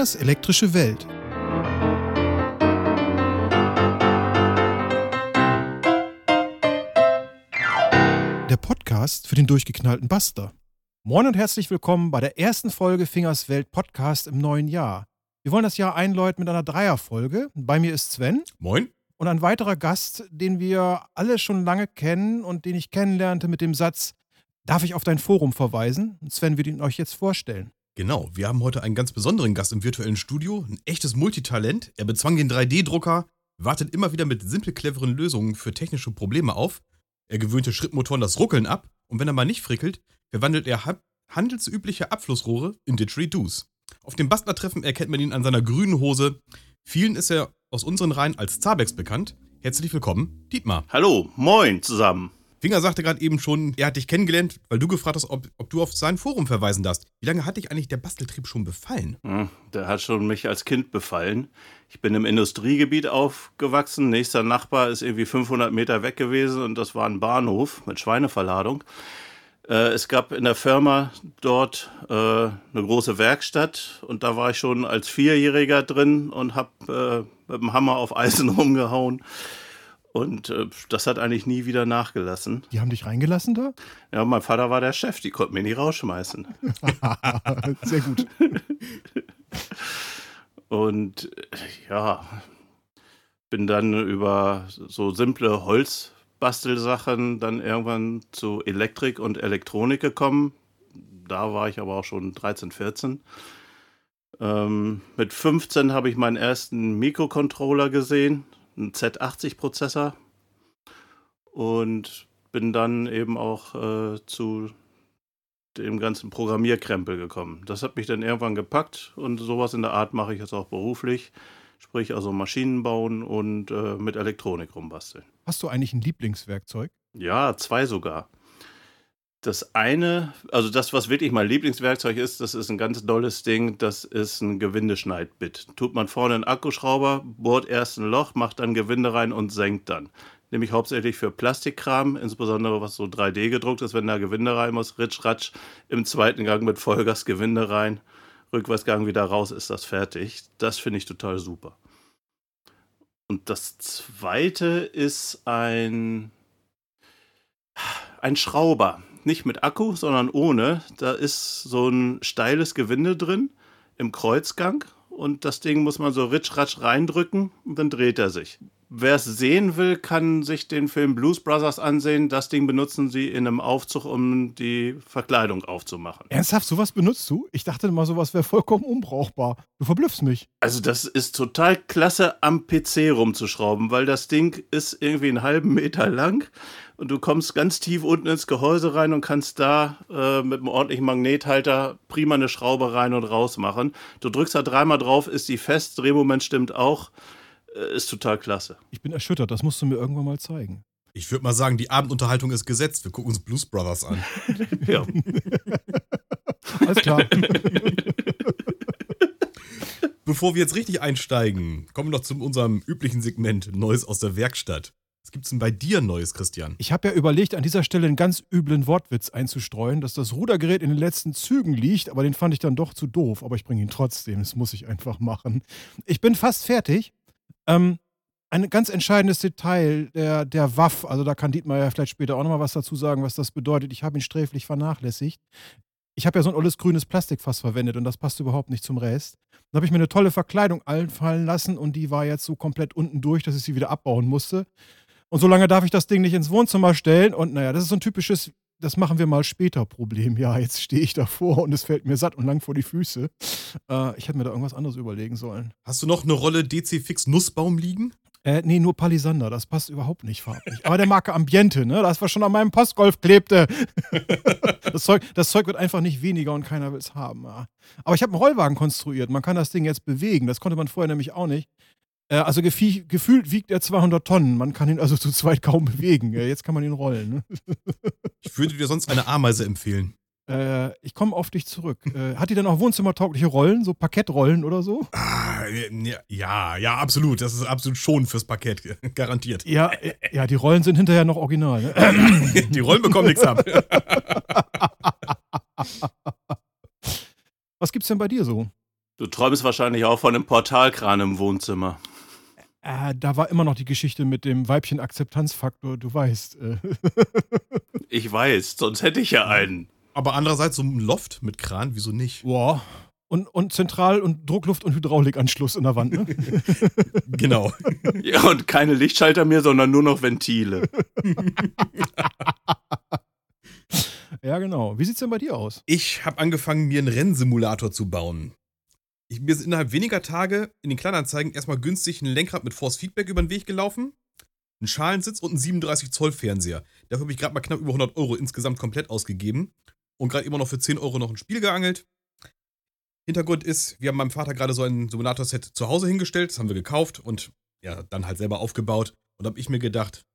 Fingers elektrische Welt. Der Podcast für den durchgeknallten Buster. Moin und herzlich willkommen bei der ersten Folge Fingers Welt Podcast im neuen Jahr. Wir wollen das Jahr einläuten mit einer Dreierfolge. Bei mir ist Sven. Moin. Und ein weiterer Gast, den wir alle schon lange kennen und den ich kennenlernte mit dem Satz, darf ich auf dein Forum verweisen? Sven wird ihn euch jetzt vorstellen. Genau, wir haben heute einen ganz besonderen Gast im virtuellen Studio, ein echtes Multitalent. Er bezwang den 3D-Drucker, wartet immer wieder mit simpel cleveren Lösungen für technische Probleme auf. Er gewöhnte Schrittmotoren das Ruckeln ab und wenn er mal nicht frickelt, verwandelt er ha handelsübliche Abflussrohre in Didgeridoos. Auf dem Bastlertreffen erkennt man ihn an seiner grünen Hose. Vielen ist er aus unseren Reihen als Zabex bekannt. Herzlich willkommen, Dietmar. Hallo, moin zusammen. Finger sagte gerade eben schon, er hat dich kennengelernt, weil du gefragt hast, ob, ob, du auf sein Forum verweisen darfst. Wie lange hat dich eigentlich der Basteltrieb schon befallen? Hm, der hat schon mich als Kind befallen. Ich bin im Industriegebiet aufgewachsen. Nächster Nachbar ist irgendwie 500 Meter weg gewesen und das war ein Bahnhof mit Schweineverladung. Äh, es gab in der Firma dort äh, eine große Werkstatt und da war ich schon als Vierjähriger drin und habe äh, mit dem Hammer auf Eisen rumgehauen. Und äh, das hat eigentlich nie wieder nachgelassen. Die haben dich reingelassen da? Ja, mein Vater war der Chef, die konnten mich nicht rausschmeißen. Sehr gut. Und ja, bin dann über so simple Holzbastelsachen dann irgendwann zu Elektrik und Elektronik gekommen. Da war ich aber auch schon 13, 14. Ähm, mit 15 habe ich meinen ersten Mikrocontroller gesehen einen Z80-Prozessor und bin dann eben auch äh, zu dem ganzen Programmierkrempel gekommen. Das hat mich dann irgendwann gepackt und sowas in der Art mache ich jetzt auch beruflich. Sprich also Maschinen bauen und äh, mit Elektronik rumbasteln. Hast du eigentlich ein Lieblingswerkzeug? Ja, zwei sogar. Das eine, also das, was wirklich mein Lieblingswerkzeug ist, das ist ein ganz dolles Ding, das ist ein Gewindeschneidbit. Tut man vorne einen Akkuschrauber, bohrt erst ein Loch, macht dann Gewinde rein und senkt dann. Nämlich hauptsächlich für Plastikkram, insbesondere was so 3D gedruckt ist, wenn da Gewinde rein muss, ritsch, ratsch, im zweiten Gang mit Vollgas Gewinde rein, Rückwärtsgang wieder raus, ist das fertig. Das finde ich total super. Und das zweite ist ein, ein Schrauber nicht mit Akku, sondern ohne. Da ist so ein steiles Gewinde drin im Kreuzgang und das Ding muss man so ritsch-ratsch reindrücken und dann dreht er sich. Wer es sehen will, kann sich den Film Blues Brothers ansehen. Das Ding benutzen sie in einem Aufzug, um die Verkleidung aufzumachen. Ernsthaft, sowas benutzt du? Ich dachte mal, sowas wäre vollkommen unbrauchbar. Du verblüffst mich. Also, das ist total klasse, am PC rumzuschrauben, weil das Ding ist irgendwie einen halben Meter lang und du kommst ganz tief unten ins Gehäuse rein und kannst da äh, mit einem ordentlichen Magnethalter prima eine Schraube rein und raus machen. Du drückst da dreimal drauf, ist die fest, Drehmoment stimmt auch. Äh, ist total klasse. Ich bin erschüttert, das musst du mir irgendwann mal zeigen. Ich würde mal sagen, die Abendunterhaltung ist gesetzt. Wir gucken uns Blues Brothers an. ja. Alles klar. Bevor wir jetzt richtig einsteigen, kommen wir noch zu unserem üblichen Segment Neues aus der Werkstatt. Was gibt's denn bei dir Neues, Christian? Ich habe ja überlegt, an dieser Stelle einen ganz üblen Wortwitz einzustreuen, dass das Rudergerät in den letzten Zügen liegt, aber den fand ich dann doch zu doof. Aber ich bringe ihn trotzdem, das muss ich einfach machen. Ich bin fast fertig. Ähm, ein ganz entscheidendes Detail der, der WAF, also da kann Dietmar ja vielleicht später auch nochmal was dazu sagen, was das bedeutet. Ich habe ihn sträflich vernachlässigt. Ich habe ja so ein olles grünes Plastikfass verwendet und das passt überhaupt nicht zum Rest. Dann habe ich mir eine tolle Verkleidung einfallen lassen und die war jetzt so komplett unten durch, dass ich sie wieder abbauen musste. Und so lange darf ich das Ding nicht ins Wohnzimmer stellen. Und naja, das ist so ein typisches, das machen wir mal später Problem. Ja, jetzt stehe ich davor und es fällt mir satt und lang vor die Füße. Äh, ich hätte mir da irgendwas anderes überlegen sollen. Hast du noch eine Rolle DC Fix Nussbaum liegen? Äh, nee, nur Palisander, das passt überhaupt nicht farblich. Aber der Marke Ambiente, ne? Das, was schon an meinem Postgolf klebte. das, Zeug, das Zeug wird einfach nicht weniger und keiner will es haben. Ja. Aber ich habe einen Rollwagen konstruiert. Man kann das Ding jetzt bewegen. Das konnte man vorher nämlich auch nicht. Äh, also gefühlt wiegt er 200 Tonnen. Man kann ihn also zu zweit kaum bewegen. Jetzt kann man ihn rollen. Ne? Ich würde dir sonst eine Ameise empfehlen. Äh, ich komme auf dich zurück. Äh, hat die denn auch wohnzimmertaugliche Rollen, so Parkettrollen oder so? Ah, ja, ja, absolut. Das ist absolut schon fürs Parkett, garantiert. Ja, äh, ja, die Rollen sind hinterher noch original. Ne? die Rollen bekommen nichts ab. Was gibt's denn bei dir so? Du träumst wahrscheinlich auch von einem Portalkran im Wohnzimmer. Äh, da war immer noch die Geschichte mit dem Weibchen-Akzeptanzfaktor, du weißt. Äh. ich weiß, sonst hätte ich ja einen. Aber andererseits so ein Loft mit Kran, wieso nicht? Boah. Und, und Zentral- und Druckluft- und Hydraulikanschluss in der Wand, ne? genau. Ja, und keine Lichtschalter mehr, sondern nur noch Ventile. ja, genau. Wie sieht's denn bei dir aus? Ich habe angefangen, mir einen Rennsimulator zu bauen. Ich, mir ist innerhalb weniger Tage in den Kleinanzeigen erstmal günstig ein Lenkrad mit Force Feedback über den Weg gelaufen, ein Schalensitz und ein 37 Zoll Fernseher. Dafür habe ich gerade mal knapp über 100 Euro insgesamt komplett ausgegeben und gerade immer noch für 10 Euro noch ein Spiel geangelt. Hintergrund ist, wir haben meinem Vater gerade so ein Simulator-Set zu Hause hingestellt, das haben wir gekauft und ja, dann halt selber aufgebaut. Und habe ich mir gedacht,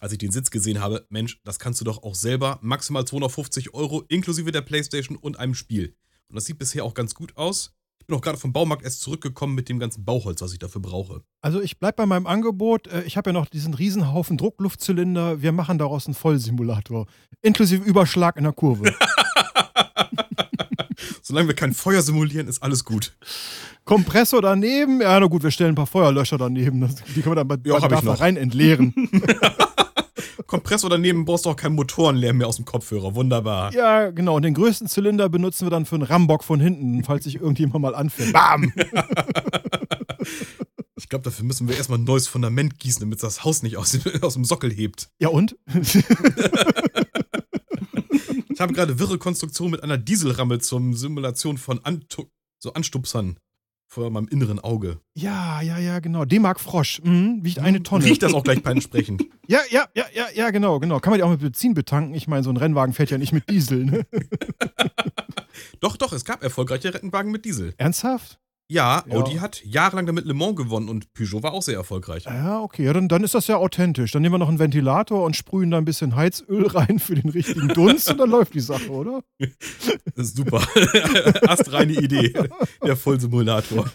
als ich den Sitz gesehen habe, Mensch, das kannst du doch auch selber, maximal 250 Euro inklusive der Playstation und einem Spiel. Und das sieht bisher auch ganz gut aus. Ich bin auch gerade vom Baumarkt erst zurückgekommen mit dem ganzen Bauholz, was ich dafür brauche. Also ich bleibe bei meinem Angebot. Äh, ich habe ja noch diesen Riesenhaufen Druckluftzylinder. Wir machen daraus einen Vollsimulator. Inklusive Überschlag in der Kurve. Solange wir kein Feuer simulieren, ist alles gut. Kompressor daneben. Ja, na gut, wir stellen ein paar Feuerlöscher daneben. Die können wir dann bei, ja, bei Bedarf rein entleeren. Kompressor daneben brauchst du auch keinen Motorenlärm mehr aus dem Kopfhörer. Wunderbar. Ja, genau. Und den größten Zylinder benutzen wir dann für einen Rambock von hinten, falls sich irgendjemand mal anfällt. Bam! Ich glaube, dafür müssen wir erstmal ein neues Fundament gießen, damit das Haus nicht aus dem, aus dem Sockel hebt. Ja, und? ich habe gerade wirre Konstruktion mit einer Dieselramme zur Simulation von Antu so Anstupsern vor meinem inneren Auge. Ja, ja, ja, genau. D-Mark Frosch. Mhm, wiegt eine Tonne. Riecht das auch gleich bei entsprechend. ja, ja, ja, ja, ja, genau, genau. Kann man die auch mit Benzin betanken? Ich meine, so ein Rennwagen fährt ja nicht mit Diesel, ne? doch, doch, es gab erfolgreiche Rennwagen mit Diesel. Ernsthaft? Ja, Audi ja. hat jahrelang damit Le Mans gewonnen und Peugeot war auch sehr erfolgreich. Ja, okay, ja, dann, dann ist das ja authentisch. Dann nehmen wir noch einen Ventilator und sprühen da ein bisschen Heizöl rein für den richtigen Dunst und dann läuft die Sache, oder? Das ist super. Astreine Idee. Der Vollsimulator.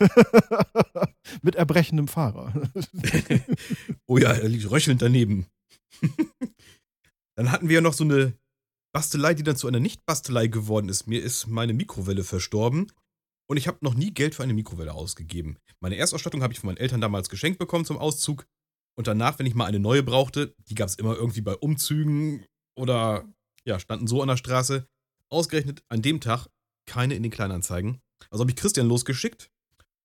Mit erbrechendem Fahrer. oh ja, er liegt röchelnd daneben. Dann hatten wir ja noch so eine Bastelei, die dann zu einer Nicht-Bastelei geworden ist. Mir ist meine Mikrowelle verstorben und ich habe noch nie Geld für eine Mikrowelle ausgegeben. Meine Erstausstattung habe ich von meinen Eltern damals geschenkt bekommen zum Auszug. Und danach, wenn ich mal eine neue brauchte, die gab es immer irgendwie bei Umzügen oder ja, standen so an der Straße. Ausgerechnet an dem Tag keine in den Kleinanzeigen. Also habe ich Christian losgeschickt.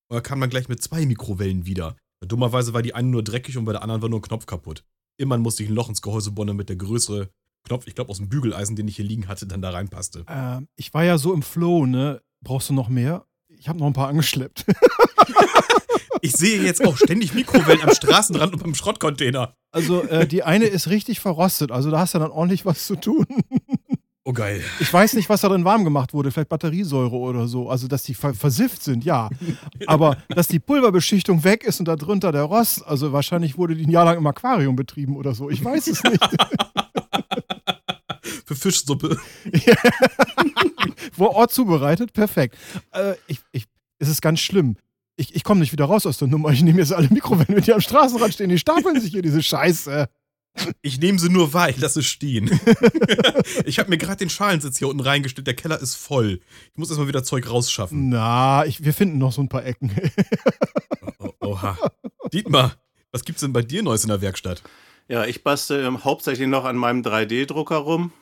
Und er kam dann gleich mit zwei Mikrowellen wieder. Dummerweise war die eine nur dreckig und bei der anderen war nur ein Knopf kaputt. Immerhin musste ich ein Loch ins Gehäuse bohren, damit der größere Knopf, ich glaube aus dem Bügeleisen, den ich hier liegen hatte, dann da reinpasste. Ähm, ich war ja so im Flow, ne? Brauchst du noch mehr? Ich habe noch ein paar angeschleppt. ich sehe jetzt auch ständig Mikrowellen am Straßenrand und beim Schrottcontainer. Also äh, die eine ist richtig verrostet, also da hast du dann ordentlich was zu tun. Oh geil. Ich weiß nicht, was da drin warm gemacht wurde, vielleicht Batteriesäure oder so. Also, dass die versifft sind, ja. Aber dass die Pulverbeschichtung weg ist und darunter der Rost, also wahrscheinlich wurde die ein Jahr lang im Aquarium betrieben oder so. Ich weiß es nicht. Für Fischsuppe. Vor Ort zubereitet, perfekt. Äh, ich, ich, es ist ganz schlimm. Ich, ich komme nicht wieder raus aus der Nummer. Ich nehme jetzt alle Mikrowellen mit, die am Straßenrand stehen. Die stapeln sich hier, diese Scheiße. Ich nehme sie nur wahr, ich lasse stehen. ich habe mir gerade den Schalensitz hier unten reingestellt. Der Keller ist voll. Ich muss erstmal wieder Zeug rausschaffen. Na, ich, wir finden noch so ein paar Ecken. oh, oha. Dietmar, was gibt's denn bei dir Neues in der Werkstatt? Ja, ich bastel hauptsächlich noch an meinem 3D-Drucker rum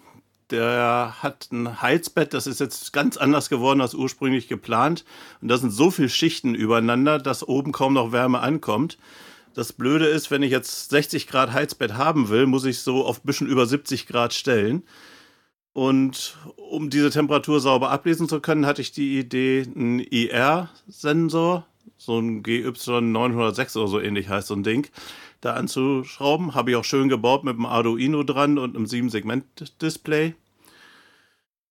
der hat ein Heizbett, das ist jetzt ganz anders geworden als ursprünglich geplant. Und da sind so viele Schichten übereinander, dass oben kaum noch Wärme ankommt. Das Blöde ist, wenn ich jetzt 60 Grad Heizbett haben will, muss ich so auf ein bisschen über 70 Grad stellen. Und um diese Temperatur sauber ablesen zu können, hatte ich die Idee, einen IR-Sensor, so ein GY906 oder so ähnlich heißt so ein Ding, da anzuschrauben. Habe ich auch schön gebaut mit einem Arduino dran und einem 7-Segment-Display.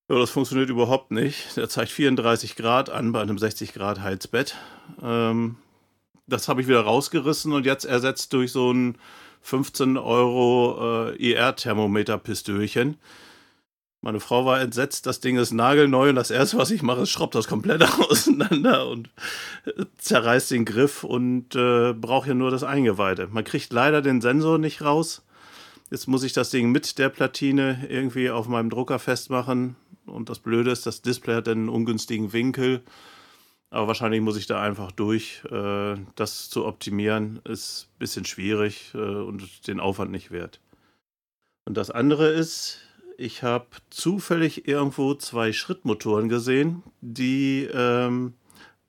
Ja, das funktioniert überhaupt nicht. Der zeigt 34 Grad an bei einem 60 Grad Heizbett. Ähm, das habe ich wieder rausgerissen und jetzt ersetzt durch so ein 15 Euro äh, IR-Thermometer-Pistölchen. Meine Frau war entsetzt, das Ding ist nagelneu und das erste, was ich mache, ist schraubt das komplett auseinander und äh, zerreißt den Griff und äh, braucht ja nur das Eingeweide. Man kriegt leider den Sensor nicht raus. Jetzt muss ich das Ding mit der Platine irgendwie auf meinem Drucker festmachen. Und das Blöde ist, das Display hat einen ungünstigen Winkel. Aber wahrscheinlich muss ich da einfach durch. Äh, das zu optimieren ist ein bisschen schwierig äh, und den Aufwand nicht wert. Und das andere ist, ich habe zufällig irgendwo zwei Schrittmotoren gesehen, die ähm,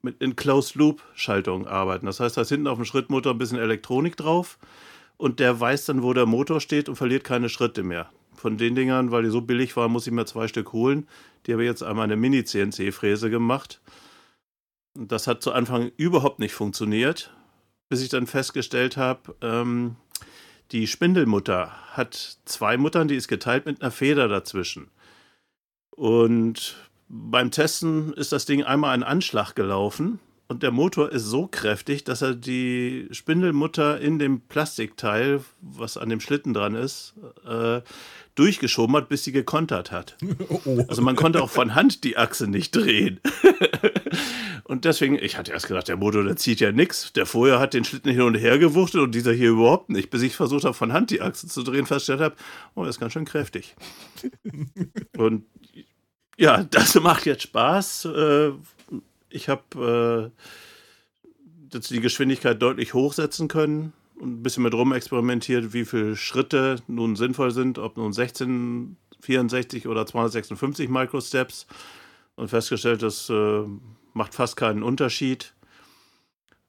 mit in Closed-Loop-Schaltung arbeiten. Das heißt, da ist hinten auf dem Schrittmotor ein bisschen Elektronik drauf und der weiß dann, wo der Motor steht und verliert keine Schritte mehr. Von den Dingern, weil die so billig waren, muss ich mir zwei Stück holen. Die habe ich jetzt einmal eine Mini-CNC-Fräse gemacht. Das hat zu Anfang überhaupt nicht funktioniert, bis ich dann festgestellt habe, ähm, die Spindelmutter hat zwei Muttern, die ist geteilt mit einer Feder dazwischen. Und beim Testen ist das Ding einmal einen Anschlag gelaufen und der Motor ist so kräftig, dass er die Spindelmutter in dem Plastikteil, was an dem Schlitten dran ist, äh, durchgeschoben hat, bis sie gekontert hat. Oh. Also man konnte auch von Hand die Achse nicht drehen. und deswegen, ich hatte erst gedacht, der Motor, der zieht ja nichts. Der vorher hat den Schlitten hin und her gewuchtet und dieser hier überhaupt nicht. Bis ich versucht habe, von Hand die Achse zu drehen, festgestellt habe, oh, das ist ganz schön kräftig. und ja, das macht jetzt Spaß. Äh, ich habe äh, jetzt die Geschwindigkeit deutlich hochsetzen können und ein bisschen mit rum experimentiert, wie viele Schritte nun sinnvoll sind, ob nun 16, 64 oder 256 Microsteps und festgestellt, das äh, macht fast keinen Unterschied.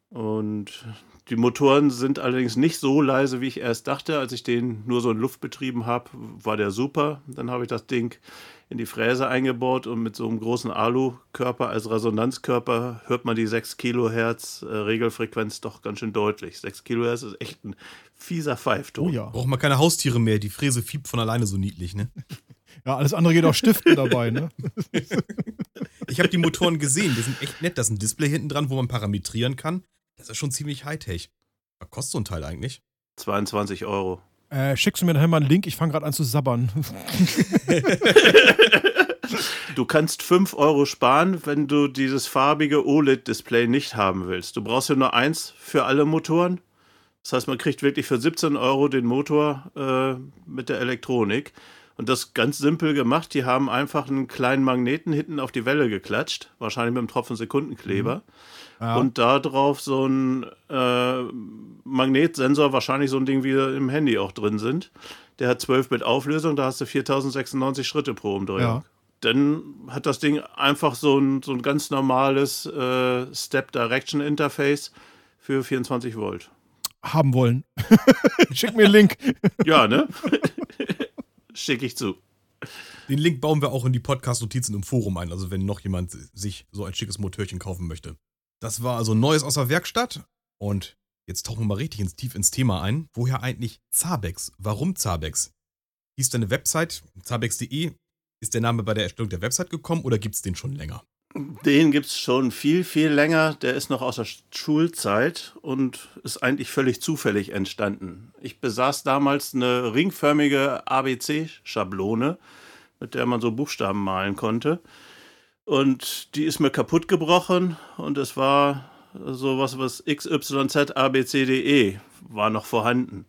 Und die Motoren sind allerdings nicht so leise, wie ich erst dachte. Als ich den nur so in Luft betrieben habe, war der super. Dann habe ich das Ding in die Fräse eingebaut und mit so einem großen Alu-Körper als Resonanzkörper hört man die 6 Kilohertz äh, Regelfrequenz doch ganz schön deutlich. 6 Kilohertz ist echt ein fieser Pfeifton. Oh ja. Braucht man keine Haustiere mehr, die Fräse fiebt von alleine so niedlich, ne? Ja, alles andere geht auch Stiften dabei, ne? ich habe die Motoren gesehen, die sind echt nett. Da ist ein Display hinten dran, wo man parametrieren kann. Das ist schon ziemlich Hightech. Was kostet so ein Teil eigentlich? 22 Euro. Äh, schickst du mir nachher mal einen Link? Ich fange gerade an zu sabbern. du kannst 5 Euro sparen, wenn du dieses farbige OLED-Display nicht haben willst. Du brauchst ja nur eins für alle Motoren. Das heißt, man kriegt wirklich für 17 Euro den Motor äh, mit der Elektronik. Und das ganz simpel gemacht. Die haben einfach einen kleinen Magneten hinten auf die Welle geklatscht, wahrscheinlich mit einem Tropfen Sekundenkleber. Mhm. Ja. Und da drauf so ein äh, Magnetsensor, wahrscheinlich so ein Ding, wie im Handy auch drin sind. Der hat 12 Bit Auflösung, da hast du 4096 Schritte pro Umdrehung. Ja. Dann hat das Ding einfach so ein, so ein ganz normales äh, Step Direction Interface für 24 Volt. Haben wollen. Schick mir einen Link. ja, ne? Schicke ich zu. Den Link bauen wir auch in die Podcast-Notizen im Forum ein, also wenn noch jemand sich so ein schickes Motörchen kaufen möchte. Das war also Neues aus der Werkstatt. Und jetzt tauchen wir mal richtig ins, tief ins Thema ein. Woher eigentlich Zabex? Warum Zabex? Hieß deine Website, zabex.de, ist der Name bei der Erstellung der Website gekommen oder gibt es den schon länger? Den gibt es schon viel, viel länger. Der ist noch aus der Schulzeit und ist eigentlich völlig zufällig entstanden. Ich besaß damals eine ringförmige ABC-Schablone, mit der man so Buchstaben malen konnte. Und die ist mir kaputt gebrochen und es war sowas, was XYZ ABCDE war noch vorhanden.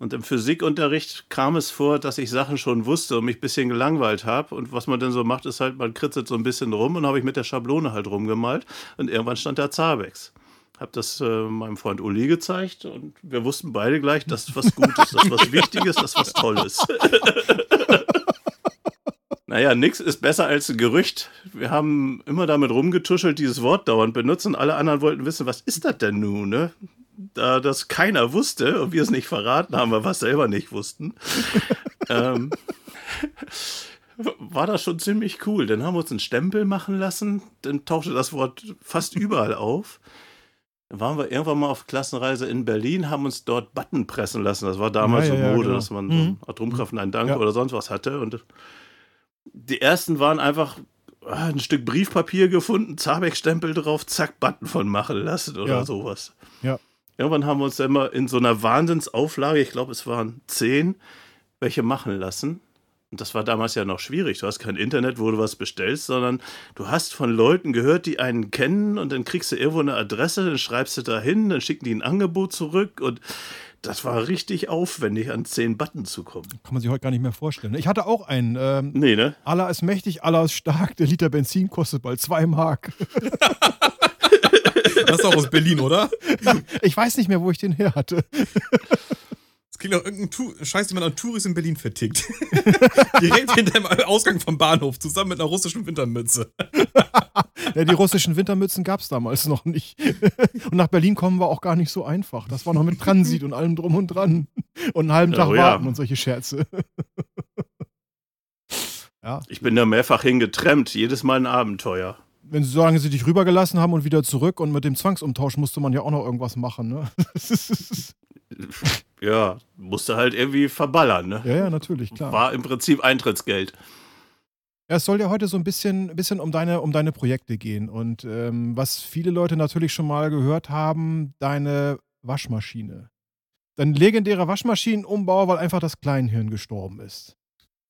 Und im Physikunterricht kam es vor, dass ich Sachen schon wusste und mich ein bisschen gelangweilt habe. Und was man dann so macht, ist halt, man kritzelt so ein bisschen rum und habe ich mit der Schablone halt rumgemalt. Und irgendwann stand da Zabex. Habe das äh, meinem Freund Uli gezeigt und wir wussten beide gleich, dass das was Gutes, das was Wichtiges, das was Tolles. Naja, nix ist besser als ein Gerücht. Wir haben immer damit rumgetuschelt, dieses Wort dauernd benutzt und alle anderen wollten wissen, was ist das denn nun, ne? Da das keiner wusste und wir es nicht verraten haben, weil wir es selber nicht wussten, ähm, war das schon ziemlich cool. Dann haben wir uns einen Stempel machen lassen, dann tauchte das Wort fast überall auf. Dann waren wir irgendwann mal auf Klassenreise in Berlin, haben uns dort Button pressen lassen. Das war damals ja, so ja, Mode, genau. dass man mhm. so Atomkraft einen Dank ja. oder sonst was hatte. Und die ersten waren einfach ah, ein Stück Briefpapier gefunden, Zabeck-Stempel drauf, zack, Button von machen lassen oder ja. sowas. Ja. Irgendwann haben wir uns immer in so einer Wahnsinnsauflage, ich glaube, es waren zehn, welche machen lassen. Und das war damals ja noch schwierig. Du hast kein Internet, wo du was bestellst, sondern du hast von Leuten gehört, die einen kennen und dann kriegst du irgendwo eine Adresse, dann schreibst du da hin, dann schicken die ein Angebot zurück und das war richtig aufwendig, an zehn Button zu kommen. Kann man sich heute gar nicht mehr vorstellen. Ich hatte auch einen. Ähm, nee, ne? Allah ist mächtig, Allah ist stark. Der Liter Benzin kostet bald zwei Mark. Das ist auch aus Berlin, oder? Ich weiß nicht mehr, wo ich den her hatte. Das klingt nach irgendeinem tu Scheiß, den man an Touris in Berlin vertickt. Direkt hinter dem Ausgang vom Bahnhof, zusammen mit einer russischen Wintermütze. Ja, die russischen Wintermützen gab es damals noch nicht. Und nach Berlin kommen wir auch gar nicht so einfach. Das war noch mit Transit und allem drum und dran. Und einen halben Tag Oh ja. warten und solche Scherze. Ja, Ich bin da mehrfach hingetrennt, jedes Mal ein Abenteuer. Wenn sie solange sie dich rübergelassen haben und wieder zurück und mit dem Zwangsumtausch musste man ja auch noch irgendwas machen, ne? Ja, musste halt irgendwie verballern, ne? ja, ja, natürlich, klar. War im Prinzip Eintrittsgeld. Ja, es soll ja heute so ein bisschen, bisschen um, deine, um deine Projekte gehen. Und ähm, was viele Leute natürlich schon mal gehört haben, deine Waschmaschine. Dein legendärer Waschmaschinenumbau, weil einfach das Kleinhirn gestorben ist.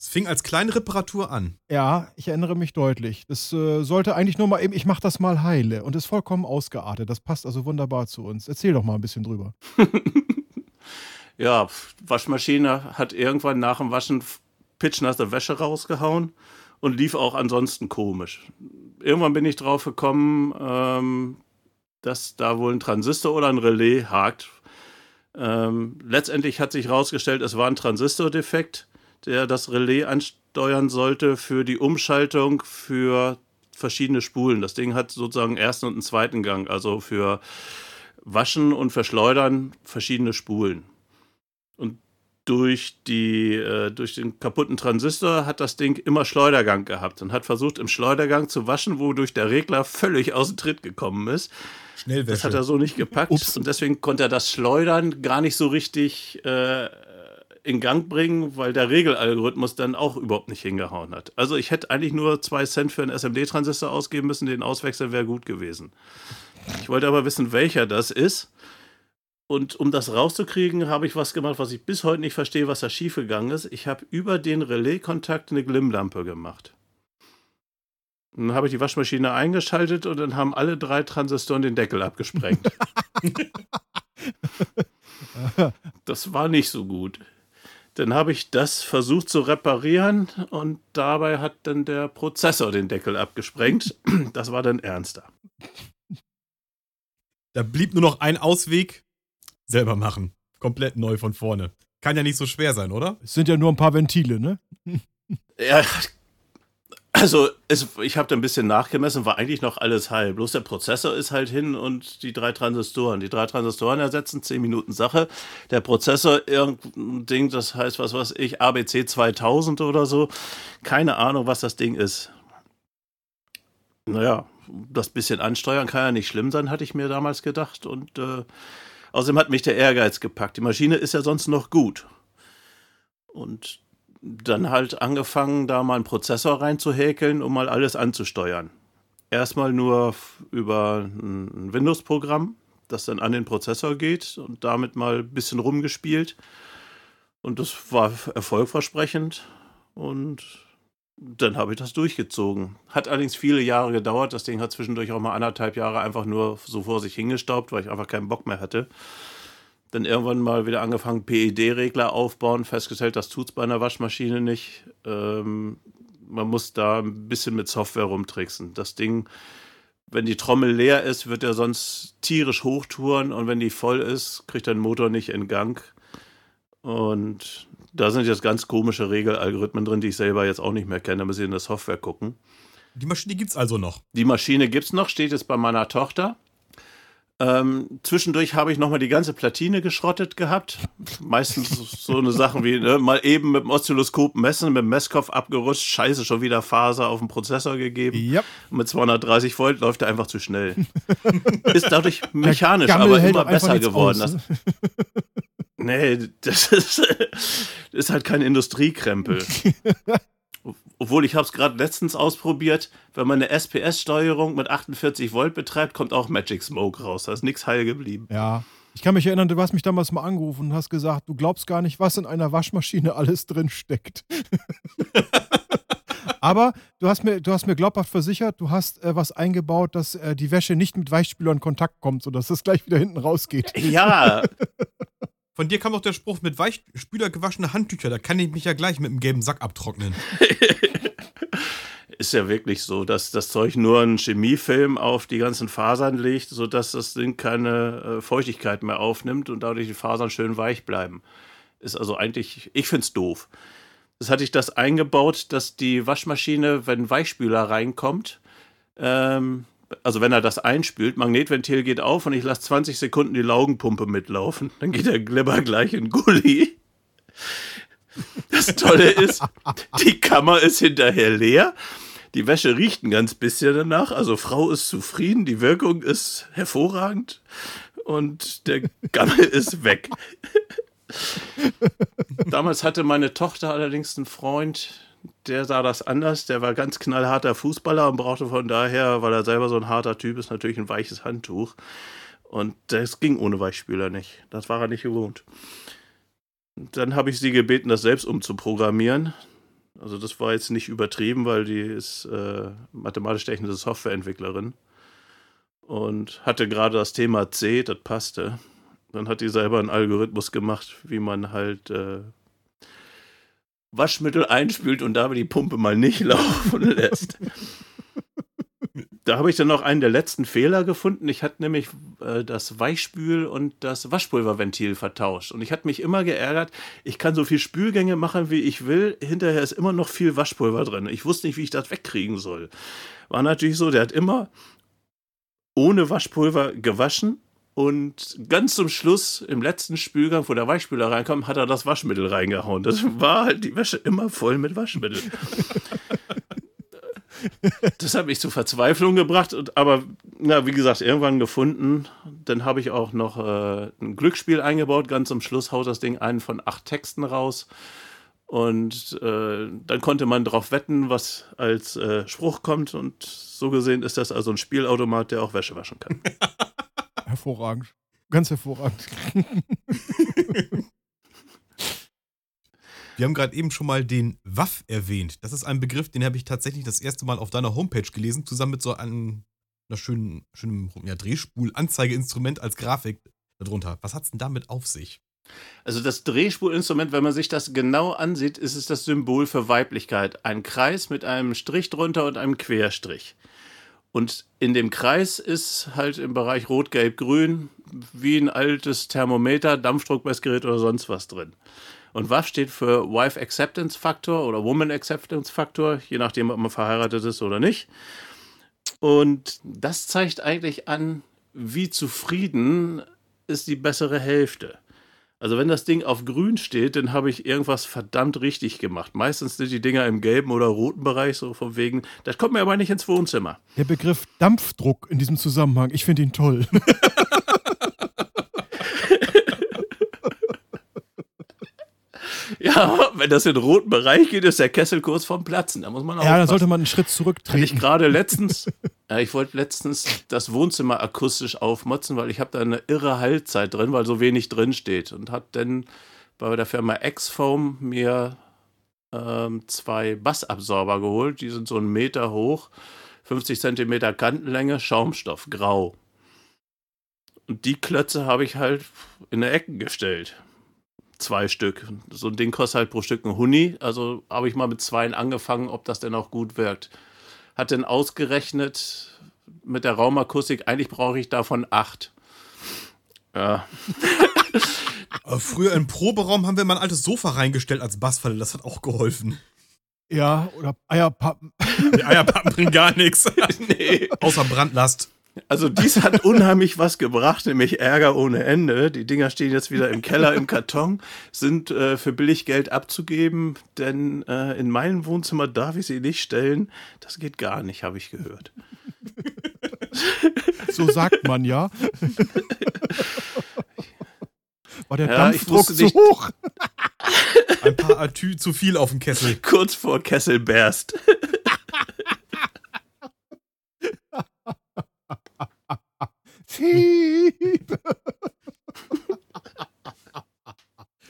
Es fing als kleine Reparatur an. Ja, ich erinnere mich deutlich. Das äh, sollte eigentlich nur mal eben, ich mach das mal heile und ist vollkommen ausgeartet. Das passt also wunderbar zu uns. Erzähl doch mal ein bisschen drüber. Ja, Waschmaschine hat irgendwann nach dem Waschen pitchnasse Wäsche rausgehauen und lief auch ansonsten komisch. Irgendwann bin ich drauf gekommen, ähm, dass da wohl ein Transistor oder ein Relais hakt. Ähm, letztendlich hat sich herausgestellt, es war ein Transistordefekt, der das Relais ansteuern sollte für die Umschaltung für verschiedene Spulen. Das Ding hat sozusagen einen ersten und einen zweiten Gang, also für Waschen und Verschleudern verschiedene Spulen. Und durch, die, äh, durch den kaputten Transistor hat das Ding immer Schleudergang gehabt und hat versucht, im Schleudergang zu waschen, wodurch der Regler völlig aus dem Tritt gekommen ist. Das Schnellwäsche. hat er so nicht gepackt. Ups. Und deswegen konnte er das Schleudern gar nicht so richtig äh, in Gang bringen, weil der Regelalgorithmus dann auch überhaupt nicht hingehauen hat. Also ich hätte eigentlich nur zwei Cent für einen SMD-Transistor ausgeben müssen, den auswechseln wäre gut gewesen. Ich wollte aber wissen, welcher das ist. Und um das rauszukriegen, habe ich was gemacht, was ich bis heute nicht verstehe, was da schiefgegangen ist. Ich habe über den Relaiskontakt eine Glimmlampe gemacht. Und dann habe ich die Waschmaschine eingeschaltet und dann haben alle drei Transistoren den Deckel abgesprengt. das war nicht so gut. Dann habe ich das versucht zu reparieren und dabei hat dann der Prozessor den Deckel abgesprengt. Das war dann ernster. Da blieb nur noch ein Ausweg: selber machen. Komplett neu von vorne. Kann ja nicht so schwer sein, oder? Es sind ja nur ein paar Ventile, ne? Ja, also es, ich habe da ein bisschen nachgemessen, war eigentlich noch alles heil. Bloß der Prozessor ist halt hin und die drei Transistoren. Die drei Transistoren ersetzen 10 Minuten Sache. Der Prozessor, irgendein Ding, das heißt, was weiß ich, ABC 2000 oder so. Keine Ahnung, was das Ding ist. Naja, das bisschen ansteuern kann ja nicht schlimm sein, hatte ich mir damals gedacht. Und äh, außerdem hat mich der Ehrgeiz gepackt. Die Maschine ist ja sonst noch gut. Und dann halt angefangen, da mal einen Prozessor reinzuhäkeln, um mal alles anzusteuern. Erstmal nur über ein Windows-Programm, das dann an den Prozessor geht und damit mal ein bisschen rumgespielt. Und das war erfolgversprechend und dann habe ich das durchgezogen. Hat allerdings viele Jahre gedauert. Das Ding hat zwischendurch auch mal anderthalb Jahre einfach nur so vor sich hingestaubt, weil ich einfach keinen Bock mehr hatte dann irgendwann mal wieder angefangen, PED-Regler aufbauen, festgestellt, das tut's bei einer Waschmaschine nicht. Ähm, man muss da ein bisschen mit Software rumtricksen. Das Ding, wenn die Trommel leer ist, wird er sonst tierisch hochtouren und wenn die voll ist, kriegt er den Motor nicht in Gang. Und da sind jetzt ganz komische Regelalgorithmen drin, die ich selber jetzt auch nicht mehr kenne. Da muss ich in der Software gucken. Die Maschine gibt's also noch. Die Maschine gibt's noch, steht jetzt bei meiner Tochter. Ähm, zwischendurch habe ich nochmal die ganze Platine geschrottet gehabt. Meistens so- eine Sachen wie ne, mal eben mit dem Oszilloskop messen, mit dem Messkopf abgerutscht, scheiße, schon wieder Faser auf den Prozessor gegeben. Und mit 230 Volt läuft er einfach zu schnell. Ist dadurch mechanisch aber immer besser geworden. aus, Das, ne? nee, das ist, ist halt kein Industriekrempel. Obwohl, ich habe es gerade letztens ausprobiert, wenn man eine SPS-Steuerung mit 48 Volt betreibt, kommt auch Magic Smoke raus. Da ist nichts heil geblieben. Ja. Ich kann mich erinnern, du hast mich damals mal angerufen und hast gesagt, du glaubst gar nicht, was in einer Waschmaschine alles drin steckt. Aber du hast mir, du hast mir glaubhaft versichert, du hast äh, was eingebaut, dass äh, die Wäsche nicht mit Weichspüler in Kontakt kommt, sodass das gleich wieder hinten rausgeht. Ja, Von dir kam doch der Spruch mit Weichspüler gewaschene Handtücher. Da kann ich mich ja gleich mit dem gelben Sack abtrocknen. ist ja wirklich so, dass das Zeug nur einen Chemiefilm auf die ganzen Fasern legt, sodass das Ding keine äh, Feuchtigkeit mehr aufnimmt und dadurch die Fasern schön weich bleiben. Ist also eigentlich, ich finde es doof. Das hatte ich das eingebaut, dass die Waschmaschine, wenn Weichspüler reinkommt, ähm, also wenn er das einspült, Magnetventil geht auf und ich lasse 20 Sekunden die Laugenpumpe mitlaufen, dann geht der Glibber gleich in Gully. Das Tolle ist, die Kammer ist hinterher leer. Die Wäsche riecht ein ganz bisschen danach. Also Frau ist zufrieden, die Wirkung ist hervorragend und der Gammel ist weg. Damals hatte meine Tochter allerdings einen Freund, der sah das anders. Der war ganz knallharter Fußballer und brauchte von daher, weil er selber so ein harter Typ ist, natürlich ein weiches Handtuch. Und das ging ohne Weichspüler nicht. Das war er nicht gewohnt. Dann habe ich sie gebeten, das selbst umzuprogrammieren. Also das war jetzt nicht übertrieben, weil die ist äh, mathematisch-technische Softwareentwicklerin und hatte gerade das Thema C, das passte. Dann hat die selber einen Algorithmus gemacht, wie man halt äh, Waschmittel einspült und dabei die Pumpe mal nicht laufen lässt. da habe ich dann noch einen der letzten Fehler gefunden. Ich hatte nämlich äh, das Weichspül- und das Waschpulverventil vertauscht. Und ich hatte mich immer geärgert, ich kann so viel Spülgänge machen, wie ich will. Hinterher ist immer noch viel Waschpulver drin. Ich wusste nicht, wie ich das wegkriegen soll. War natürlich so, der hat immer ohne Waschpulver gewaschen und ganz zum Schluss, im letzten Spülgang, wo der Weichspüler reinkommt, hat er das Waschmittel reingehauen. Das war halt die Wäsche immer voll mit Waschmittel. das hat mich zur Verzweiflung gebracht, aber na, wie gesagt, irgendwann gefunden. Dann habe ich auch noch äh, ein Glücksspiel eingebaut. Ganz zum Schluss haut das Ding einen von acht Texten raus. Und äh, dann konnte man darauf wetten, was als äh, Spruch kommt. Und so gesehen ist das also ein Spielautomat, der auch Wäsche waschen kann. hervorragend. Ganz hervorragend. Wir haben gerade eben schon mal den Waff erwähnt. Das ist ein Begriff, den habe ich tatsächlich das erste Mal auf deiner Homepage gelesen, zusammen mit so einem einer schönen, schönen ja, Drehspul-Anzeigeinstrument als Grafik darunter. Was hat es denn damit auf sich? Also das Drehspulinstrument, wenn man sich das genau ansieht, ist es das Symbol für Weiblichkeit. Ein Kreis mit einem Strich drunter und einem Querstrich. Und in dem Kreis ist halt im Bereich Rot, Gelb, Grün wie ein altes Thermometer, Dampfdruckmessgerät oder sonst was drin. Und WAF steht für Wife Acceptance Factor oder Woman Acceptance Factor, je nachdem, ob man verheiratet ist oder nicht. Und das zeigt eigentlich an, wie zufrieden ist die bessere Hälfte. Also wenn das Ding auf grün steht, dann habe ich irgendwas verdammt richtig gemacht. Meistens sind die Dinger im gelben oder roten Bereich, so von wegen, das kommt mir aber nicht ins Wohnzimmer. Der Begriff Dampfdruck in diesem Zusammenhang, ich finde ihn toll. Ja, wenn das in den roten Bereich geht, ist der Kessel kurz vorm Platzen. Da muss man auch. Ja, dann sollte man einen Schritt zurücktreten. ich gerade letztens, ja, ich wollte letztens das Wohnzimmer akustisch aufmotzen, weil ich habe da eine irre Haltzeit drin, weil so wenig drin steht. Und habe dann bei der Firma X-Foam mir ähm, zwei Bassabsorber geholt. Die sind so einen Meter hoch, 50 Zentimeter Kantenlänge, Schaumstoff, grau. Und die Klötze habe ich halt in der Ecke gestellt zwei Stück. So ein Ding kostet halt pro Stück ein Huni. Also habe ich mal mit zweien angefangen, ob das denn auch gut wirkt. Hat denn ausgerechnet mit der Raumakustik, eigentlich brauche ich davon acht. Ja. Früher im Proberaum haben wir mal ein altes Sofa reingestellt als Bassfalle. Das hat auch geholfen. Ja, oder Eierpappen. Die Eierpappen bringen gar nichts. nee. Außer Brandlast. Also dies hat unheimlich was gebracht, nämlich Ärger ohne Ende. Die Dinger stehen jetzt wieder im Keller im Karton, sind äh, für billig Geld abzugeben, denn äh, in meinem Wohnzimmer darf ich sie nicht stellen. Das geht gar nicht, habe ich gehört. So sagt man ja. War der ja, Dampfdruck zu nicht. hoch? Ein paar Atü zu viel auf dem Kessel. Kurz vor Kesselberst. Piep.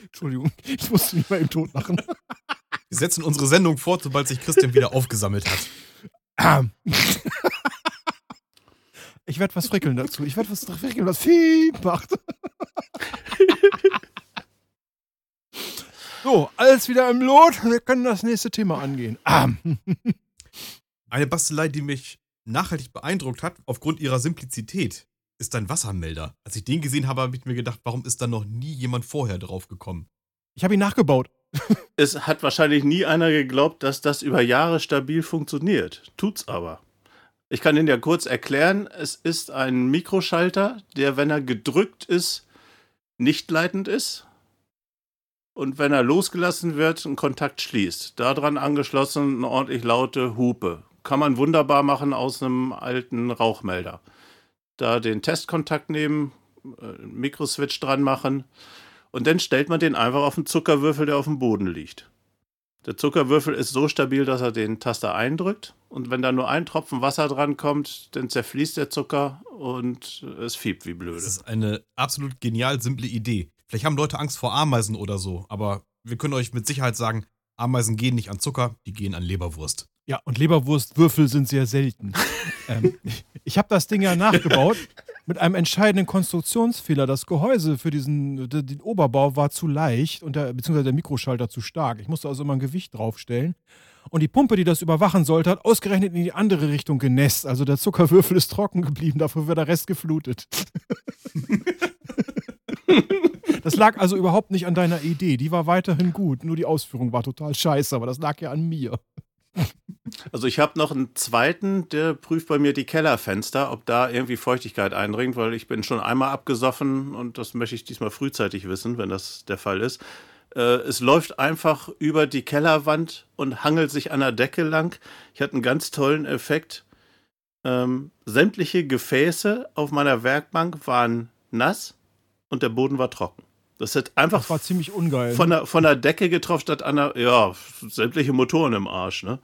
Entschuldigung, ich musste nicht mal im Tod lachen. Wir setzen unsere Sendung fort, sobald sich Christian wieder aufgesammelt hat. Ich werde was frickeln dazu. Ich werde was frickeln, was Piep macht. So, alles wieder im Lot. Wir können das nächste Thema angehen. Eine Bastelei, die mich nachhaltig beeindruckt hat, aufgrund ihrer Simplizität, ist dein Wassermelder. Als ich den gesehen habe, habe ich mir gedacht, warum ist da noch nie jemand vorher drauf gekommen? Ich habe ihn nachgebaut. Es hat wahrscheinlich nie einer geglaubt, dass das über Jahre stabil funktioniert. Tut's aber. Ich kann Ihnen ja kurz erklären, es ist ein Mikroschalter, der, wenn er gedrückt ist, nicht leitend ist. Und wenn er losgelassen wird, einen Kontakt schließt. Daran angeschlossen eine ordentlich laute Hupe. Kann man wunderbar machen aus einem alten Rauchmelder. Da den Testkontakt nehmen, äh, Mikroswitch dran machen und dann stellt man den einfach auf den Zuckerwürfel, der auf dem Boden liegt. Der Zuckerwürfel ist so stabil, dass er den Taster eindrückt. Und wenn da nur ein Tropfen Wasser dran kommt, dann zerfließt der Zucker und es fiebt wie blöde. Das ist eine absolut genial simple Idee. Vielleicht haben Leute Angst vor Ameisen oder so, aber wir können euch mit Sicherheit sagen, Ameisen gehen nicht an Zucker, die gehen an Leberwurst. Ja, und Leberwurstwürfel sind sehr selten. ähm, ich habe das Ding ja nachgebaut mit einem entscheidenden Konstruktionsfehler. Das Gehäuse für diesen den Oberbau war zu leicht und der, beziehungsweise der Mikroschalter zu stark. Ich musste also immer ein Gewicht draufstellen. Und die Pumpe, die das überwachen sollte, hat ausgerechnet in die andere Richtung genässt. Also der Zuckerwürfel ist trocken geblieben, dafür wird der Rest geflutet. das lag also überhaupt nicht an deiner Idee. Die war weiterhin gut. Nur die Ausführung war total scheiße, aber das lag ja an mir. Also ich habe noch einen zweiten, der prüft bei mir die Kellerfenster, ob da irgendwie Feuchtigkeit eindringt, weil ich bin schon einmal abgesoffen und das möchte ich diesmal frühzeitig wissen, wenn das der Fall ist. Äh, es läuft einfach über die Kellerwand und hangelt sich an der Decke lang. Ich hatte einen ganz tollen Effekt. Ähm, sämtliche Gefäße auf meiner Werkbank waren nass und der Boden war trocken. Das hat einfach das war ziemlich ungeil. Von der, von der Decke getroffen statt an der, ja, sämtliche Motoren im Arsch, ne?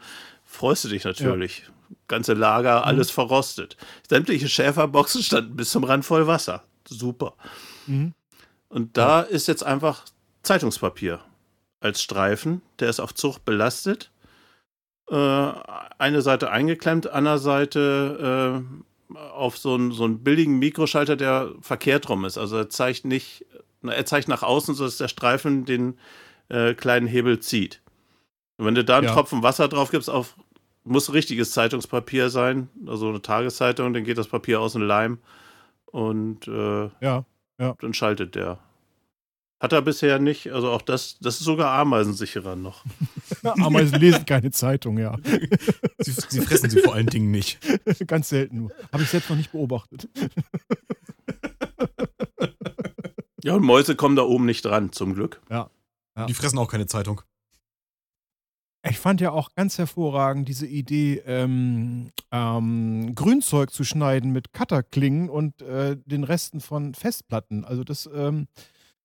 Freust du dich natürlich. Ja. Ganze Lager, mhm. alles mhm. verrostet. Sämtliche Schäferboxen standen bis zum Rand voll Wasser. Super. Mhm. Und da ja. ist jetzt einfach Zeitungspapier als Streifen. Der ist auf Zucht belastet. Äh, eine Seite eingeklemmt, andere Seite äh, auf so einen, so einen billigen Mikroschalter, der verkehrt rum ist. Also er zeigt nicht, er zeigt nach außen, sodass der Streifen den äh, kleinen Hebel zieht. Und wenn du da einen ja. Tropfen Wasser drauf gibst, auf, muss richtiges Zeitungspapier sein, also eine Tageszeitung, dann geht das Papier aus dem Leim und äh, ja, ja. dann schaltet der. Hat er bisher nicht, also auch das, das ist sogar ameisensicherer noch. Ameisen lesen keine Zeitung, ja. Sie, sie, fressen sie vor allen Dingen nicht. Ganz selten nur. Habe ich selbst noch nicht beobachtet. Ja, und Mäuse kommen da oben nicht dran, zum Glück. Ja. ja. Die fressen auch keine Zeitung. Ich fand ja auch ganz hervorragend diese Idee, ähm, ähm, Grünzeug zu schneiden mit Cutterklingen und äh, den Resten von Festplatten. Also das, ähm,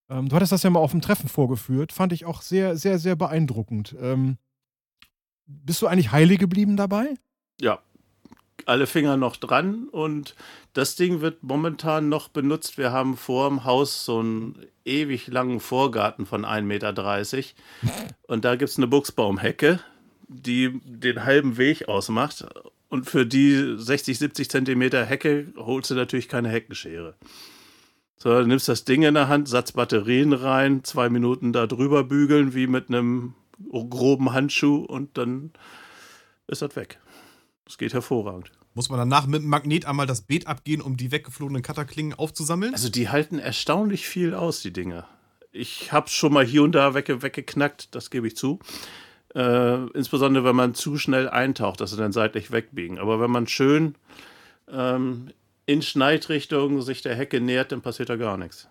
ähm, du hattest das ja mal auf dem Treffen vorgeführt, fand ich auch sehr, sehr, sehr beeindruckend. Ähm, bist du eigentlich heile geblieben dabei? Ja, alle Finger noch dran und das Ding wird momentan noch benutzt. Wir haben vor dem Haus so einen ewig langen Vorgarten von 1,30 Meter und da gibt es eine Buchsbaumhecke, die den halben Weg ausmacht. Und für die 60, 70 Zentimeter Hecke holst du natürlich keine Heckenschere. So, du nimmst das Ding in der Hand, Satz Batterien rein, zwei Minuten da drüber bügeln, wie mit einem groben Handschuh und dann ist das weg. Das geht hervorragend. Muss man danach mit dem Magnet einmal das Beet abgehen, um die weggeflogenen Cutterklingen aufzusammeln? Also die halten erstaunlich viel aus, die Dinge. Ich habe schon mal hier und da wegge weggeknackt, das gebe ich zu. Äh, insbesondere wenn man zu schnell eintaucht, dass sie dann seitlich wegbiegen. Aber wenn man schön ähm, in Schneidrichtung sich der Hecke nähert, dann passiert da gar nichts.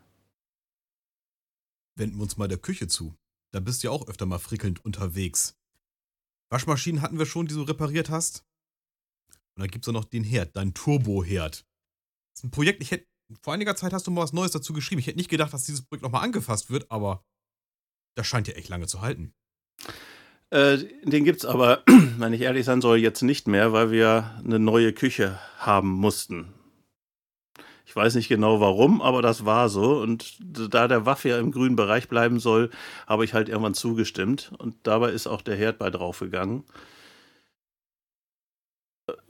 Wenden wir uns mal der Küche zu. Da bist du ja auch öfter mal frickelnd unterwegs. Waschmaschinen hatten wir schon, die du repariert hast. Und dann gibt es noch den Herd, deinen Turboherd. Das ist ein Projekt, ich hätte, vor einiger Zeit hast du mal was Neues dazu geschrieben. Ich hätte nicht gedacht, dass dieses Projekt nochmal angefasst wird, aber das scheint ja echt lange zu halten. Äh, den gibt es aber, wenn ich ehrlich sein soll, jetzt nicht mehr, weil wir eine neue Küche haben mussten. Ich weiß nicht genau warum, aber das war so. Und da der Waffe ja im grünen Bereich bleiben soll, habe ich halt irgendwann zugestimmt. Und dabei ist auch der Herd bei draufgegangen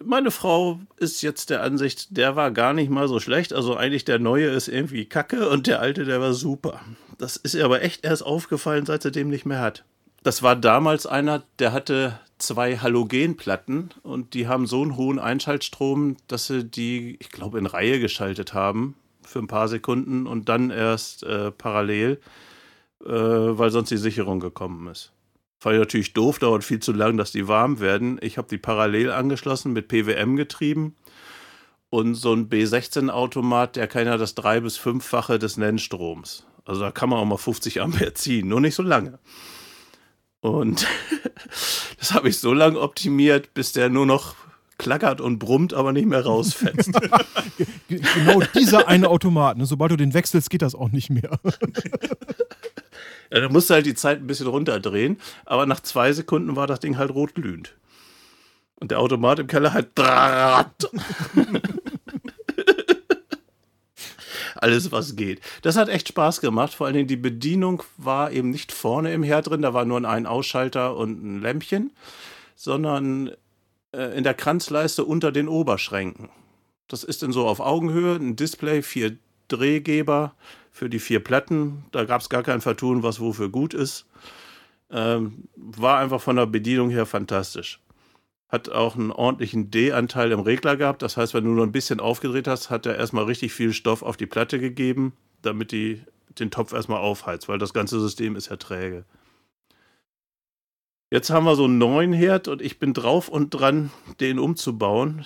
meine Frau ist jetzt der Ansicht, der war gar nicht mal so schlecht. Also eigentlich der neue ist irgendwie kacke und der alte, der war super. Das ist ihr aber echt erst aufgefallen, seit sie den nicht mehr hat. Das war damals einer, der hatte zwei Halogenplatten und die haben so einen hohen Einschaltstrom, dass sie die, ich glaube, in Reihe geschaltet haben für ein paar Sekunden und dann erst äh, parallel, äh, weil sonst die Sicherung gekommen ist. Fand ich natürlich doof, dauert viel zu lang, dass die warm werden. Ich habe die parallel angeschlossen mit PWM getrieben und so ein B16-Automat, der kann ja das drei- bis fünffache des Nennstroms. Also da kann man auch mal 50 Ampere ziehen, nur nicht so lange. Und das habe ich so lange optimiert, bis der nur noch klackert und brummt, aber nicht mehr rausfetzt. genau dieser eine Automat. Ne? Sobald du den wechselst, geht das auch nicht mehr. Ja, musst du halt die Zeit ein bisschen runterdrehen, aber nach zwei Sekunden war das Ding halt rot glühend. Und der Automat im Keller halt. Alles, was geht. Das hat echt Spaß gemacht. Vor allen Dingen die Bedienung war eben nicht vorne im Herd drin, da war nur ein Ausschalter und ein Lämpchen, sondern äh, in der Kranzleiste unter den Oberschränken. Das ist dann so auf Augenhöhe, ein Display, vier Drehgeber für die vier Platten. Da gab es gar kein Vertun, was wofür gut ist. Ähm, war einfach von der Bedienung her fantastisch. Hat auch einen ordentlichen D-Anteil im Regler gehabt. Das heißt, wenn du nur ein bisschen aufgedreht hast, hat er erstmal richtig viel Stoff auf die Platte gegeben, damit die den Topf erstmal aufheizt, weil das ganze System ist ja träge. Jetzt haben wir so einen neuen Herd und ich bin drauf und dran, den umzubauen.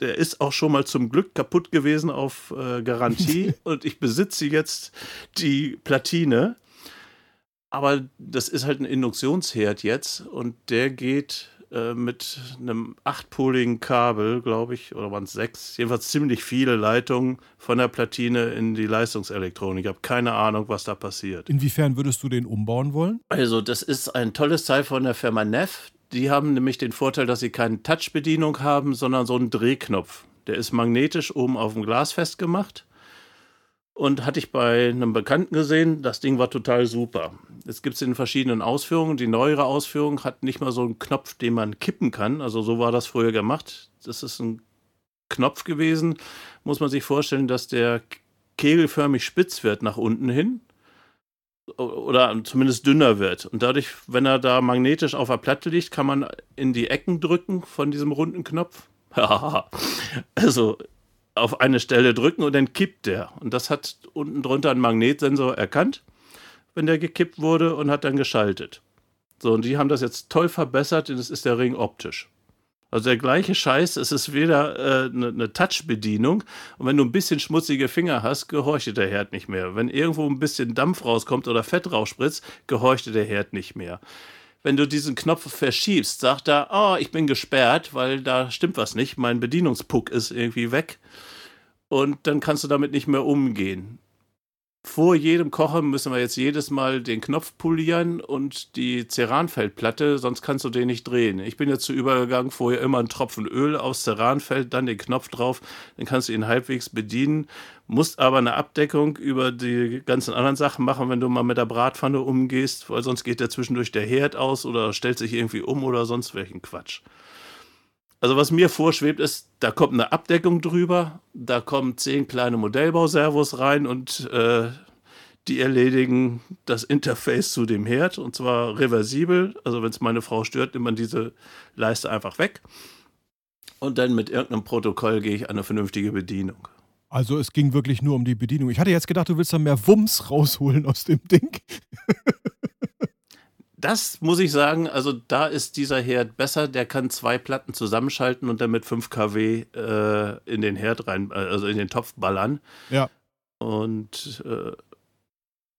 Der ist auch schon mal zum Glück kaputt gewesen auf äh, Garantie und ich besitze jetzt die Platine. Aber das ist halt ein Induktionsherd jetzt und der geht äh, mit einem achtpoligen Kabel, glaube ich, oder waren es sechs, jedenfalls ziemlich viele Leitungen von der Platine in die Leistungselektronik. Ich habe keine Ahnung, was da passiert. Inwiefern würdest du den umbauen wollen? Also, das ist ein tolles Teil von der Firma Neff. Die haben nämlich den Vorteil, dass sie keine Touch-Bedienung haben, sondern so einen Drehknopf. Der ist magnetisch oben auf dem Glas festgemacht und hatte ich bei einem Bekannten gesehen. Das Ding war total super. Es gibt es in verschiedenen Ausführungen. Die neuere Ausführung hat nicht mal so einen Knopf, den man kippen kann. Also so war das früher gemacht. Das ist ein Knopf gewesen. Muss man sich vorstellen, dass der kegelförmig spitz wird nach unten hin. Oder zumindest dünner wird. Und dadurch, wenn er da magnetisch auf der Platte liegt, kann man in die Ecken drücken von diesem runden Knopf. also auf eine Stelle drücken und dann kippt der. Und das hat unten drunter ein Magnetsensor erkannt, wenn der gekippt wurde und hat dann geschaltet. So, und die haben das jetzt toll verbessert und es ist der Ring optisch. Also der gleiche Scheiß, es ist wieder eine äh, ne, ne Touch-Bedienung und wenn du ein bisschen schmutzige Finger hast, gehorcht der Herd nicht mehr. Wenn irgendwo ein bisschen Dampf rauskommt oder Fett rausspritzt, gehorcht der Herd nicht mehr wenn du diesen Knopf verschiebst, sagt er, oh, ich bin gesperrt, weil da stimmt was nicht, mein Bedienungspuck ist irgendwie weg. Und dann kannst du damit nicht mehr umgehen. Vor jedem Kochen müssen wir jetzt jedes Mal den Knopf polieren und die Ceranfeldplatte, sonst kannst du den nicht drehen. Ich bin jetzt zu übergegangen, vorher immer einen Tropfen Öl aus Ceranfeld, dann den Knopf drauf, dann kannst du ihn halbwegs bedienen, musst aber eine Abdeckung über die ganzen anderen Sachen machen, wenn du mal mit der Bratpfanne umgehst, weil sonst geht der zwischendurch der Herd aus oder stellt sich irgendwie um oder sonst welchen Quatsch. Also was mir vorschwebt ist, da kommt eine Abdeckung drüber, da kommen zehn kleine Modellbauservos rein und äh, die erledigen das Interface zu dem Herd und zwar reversibel. Also wenn es meine Frau stört, nimmt man diese Leiste einfach weg. Und dann mit irgendeinem Protokoll gehe ich an eine vernünftige Bedienung. Also es ging wirklich nur um die Bedienung. Ich hatte jetzt gedacht, du willst da mehr Wumms rausholen aus dem Ding. das muss ich sagen, also da ist dieser Herd besser. Der kann zwei Platten zusammenschalten und dann mit 5 kW äh, in den Herd rein, äh, also in den Topf ballern. Ja. Und äh,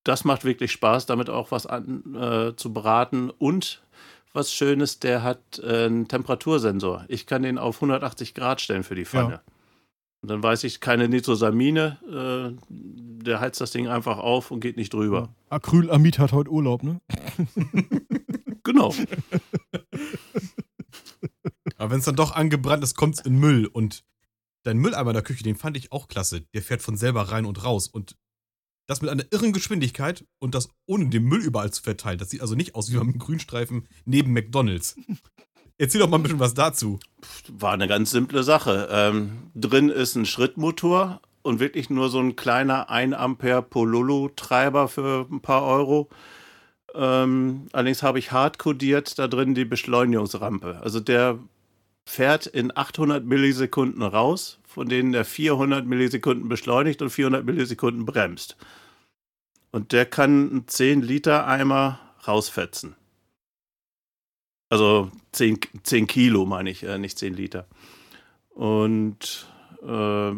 das macht wirklich Spaß, damit auch was an, äh, zu braten. Und was Schönes, der hat äh, einen Temperatursensor. Ich kann den auf 180 Grad stellen für die Pfanne. Ja. Und dann weiß ich, keine Nitrosamine, äh, der heizt das Ding einfach auf und geht nicht drüber. Acrylamid hat heute Urlaub, ne? genau. Aber wenn es dann doch angebrannt ist, kommt es in Müll. Und dein Mülleimer in der Küche, den fand ich auch klasse. Der fährt von selber rein und raus. Und das mit einer irren Geschwindigkeit und das ohne den Müll überall zu verteilen. Das sieht also nicht aus wie beim Grünstreifen neben McDonalds. Erzähl doch mal ein bisschen was dazu. War eine ganz simple Sache. Ähm, drin ist ein Schrittmotor und wirklich nur so ein kleiner 1 Ampere Pololo-Treiber für ein paar Euro. Ähm, allerdings habe ich hart kodiert da drin die Beschleunigungsrampe. Also der fährt in 800 Millisekunden raus, von denen er 400 Millisekunden beschleunigt und 400 Millisekunden bremst. Und der kann einen 10 Liter Eimer rausfetzen. Also 10, 10 Kilo meine ich, äh, nicht 10 Liter. Und äh,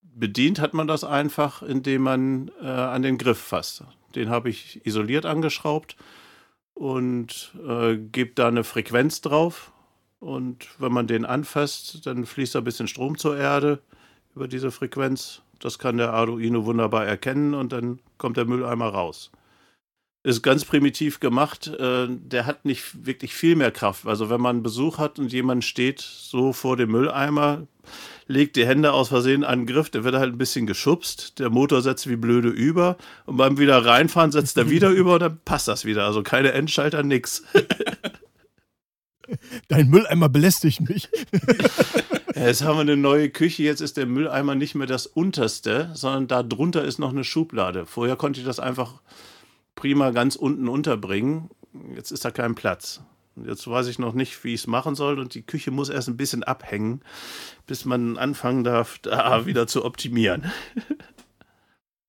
bedient hat man das einfach, indem man äh, an den Griff fasst. Den habe ich isoliert angeschraubt und äh, gebe da eine Frequenz drauf. Und wenn man den anfasst, dann fließt da ein bisschen Strom zur Erde über diese Frequenz. Das kann der Arduino wunderbar erkennen und dann kommt der Mülleimer raus. Ist ganz primitiv gemacht. Äh, der hat nicht wirklich viel mehr Kraft. Also wenn man Besuch hat und jemand steht so vor dem Mülleimer, legt die Hände aus Versehen an den Griff, der wird halt ein bisschen geschubst, der Motor setzt wie blöde über und beim wieder reinfahren setzt er wieder über und dann passt das wieder. Also keine Endschalter, nix. Dein Mülleimer belästigt mich. Jetzt haben wir eine neue Küche, jetzt ist der Mülleimer nicht mehr das unterste, sondern da drunter ist noch eine Schublade. Vorher konnte ich das einfach prima ganz unten unterbringen. Jetzt ist da kein Platz. Jetzt weiß ich noch nicht, wie ich es machen soll und die Küche muss erst ein bisschen abhängen, bis man anfangen darf, da wieder zu optimieren.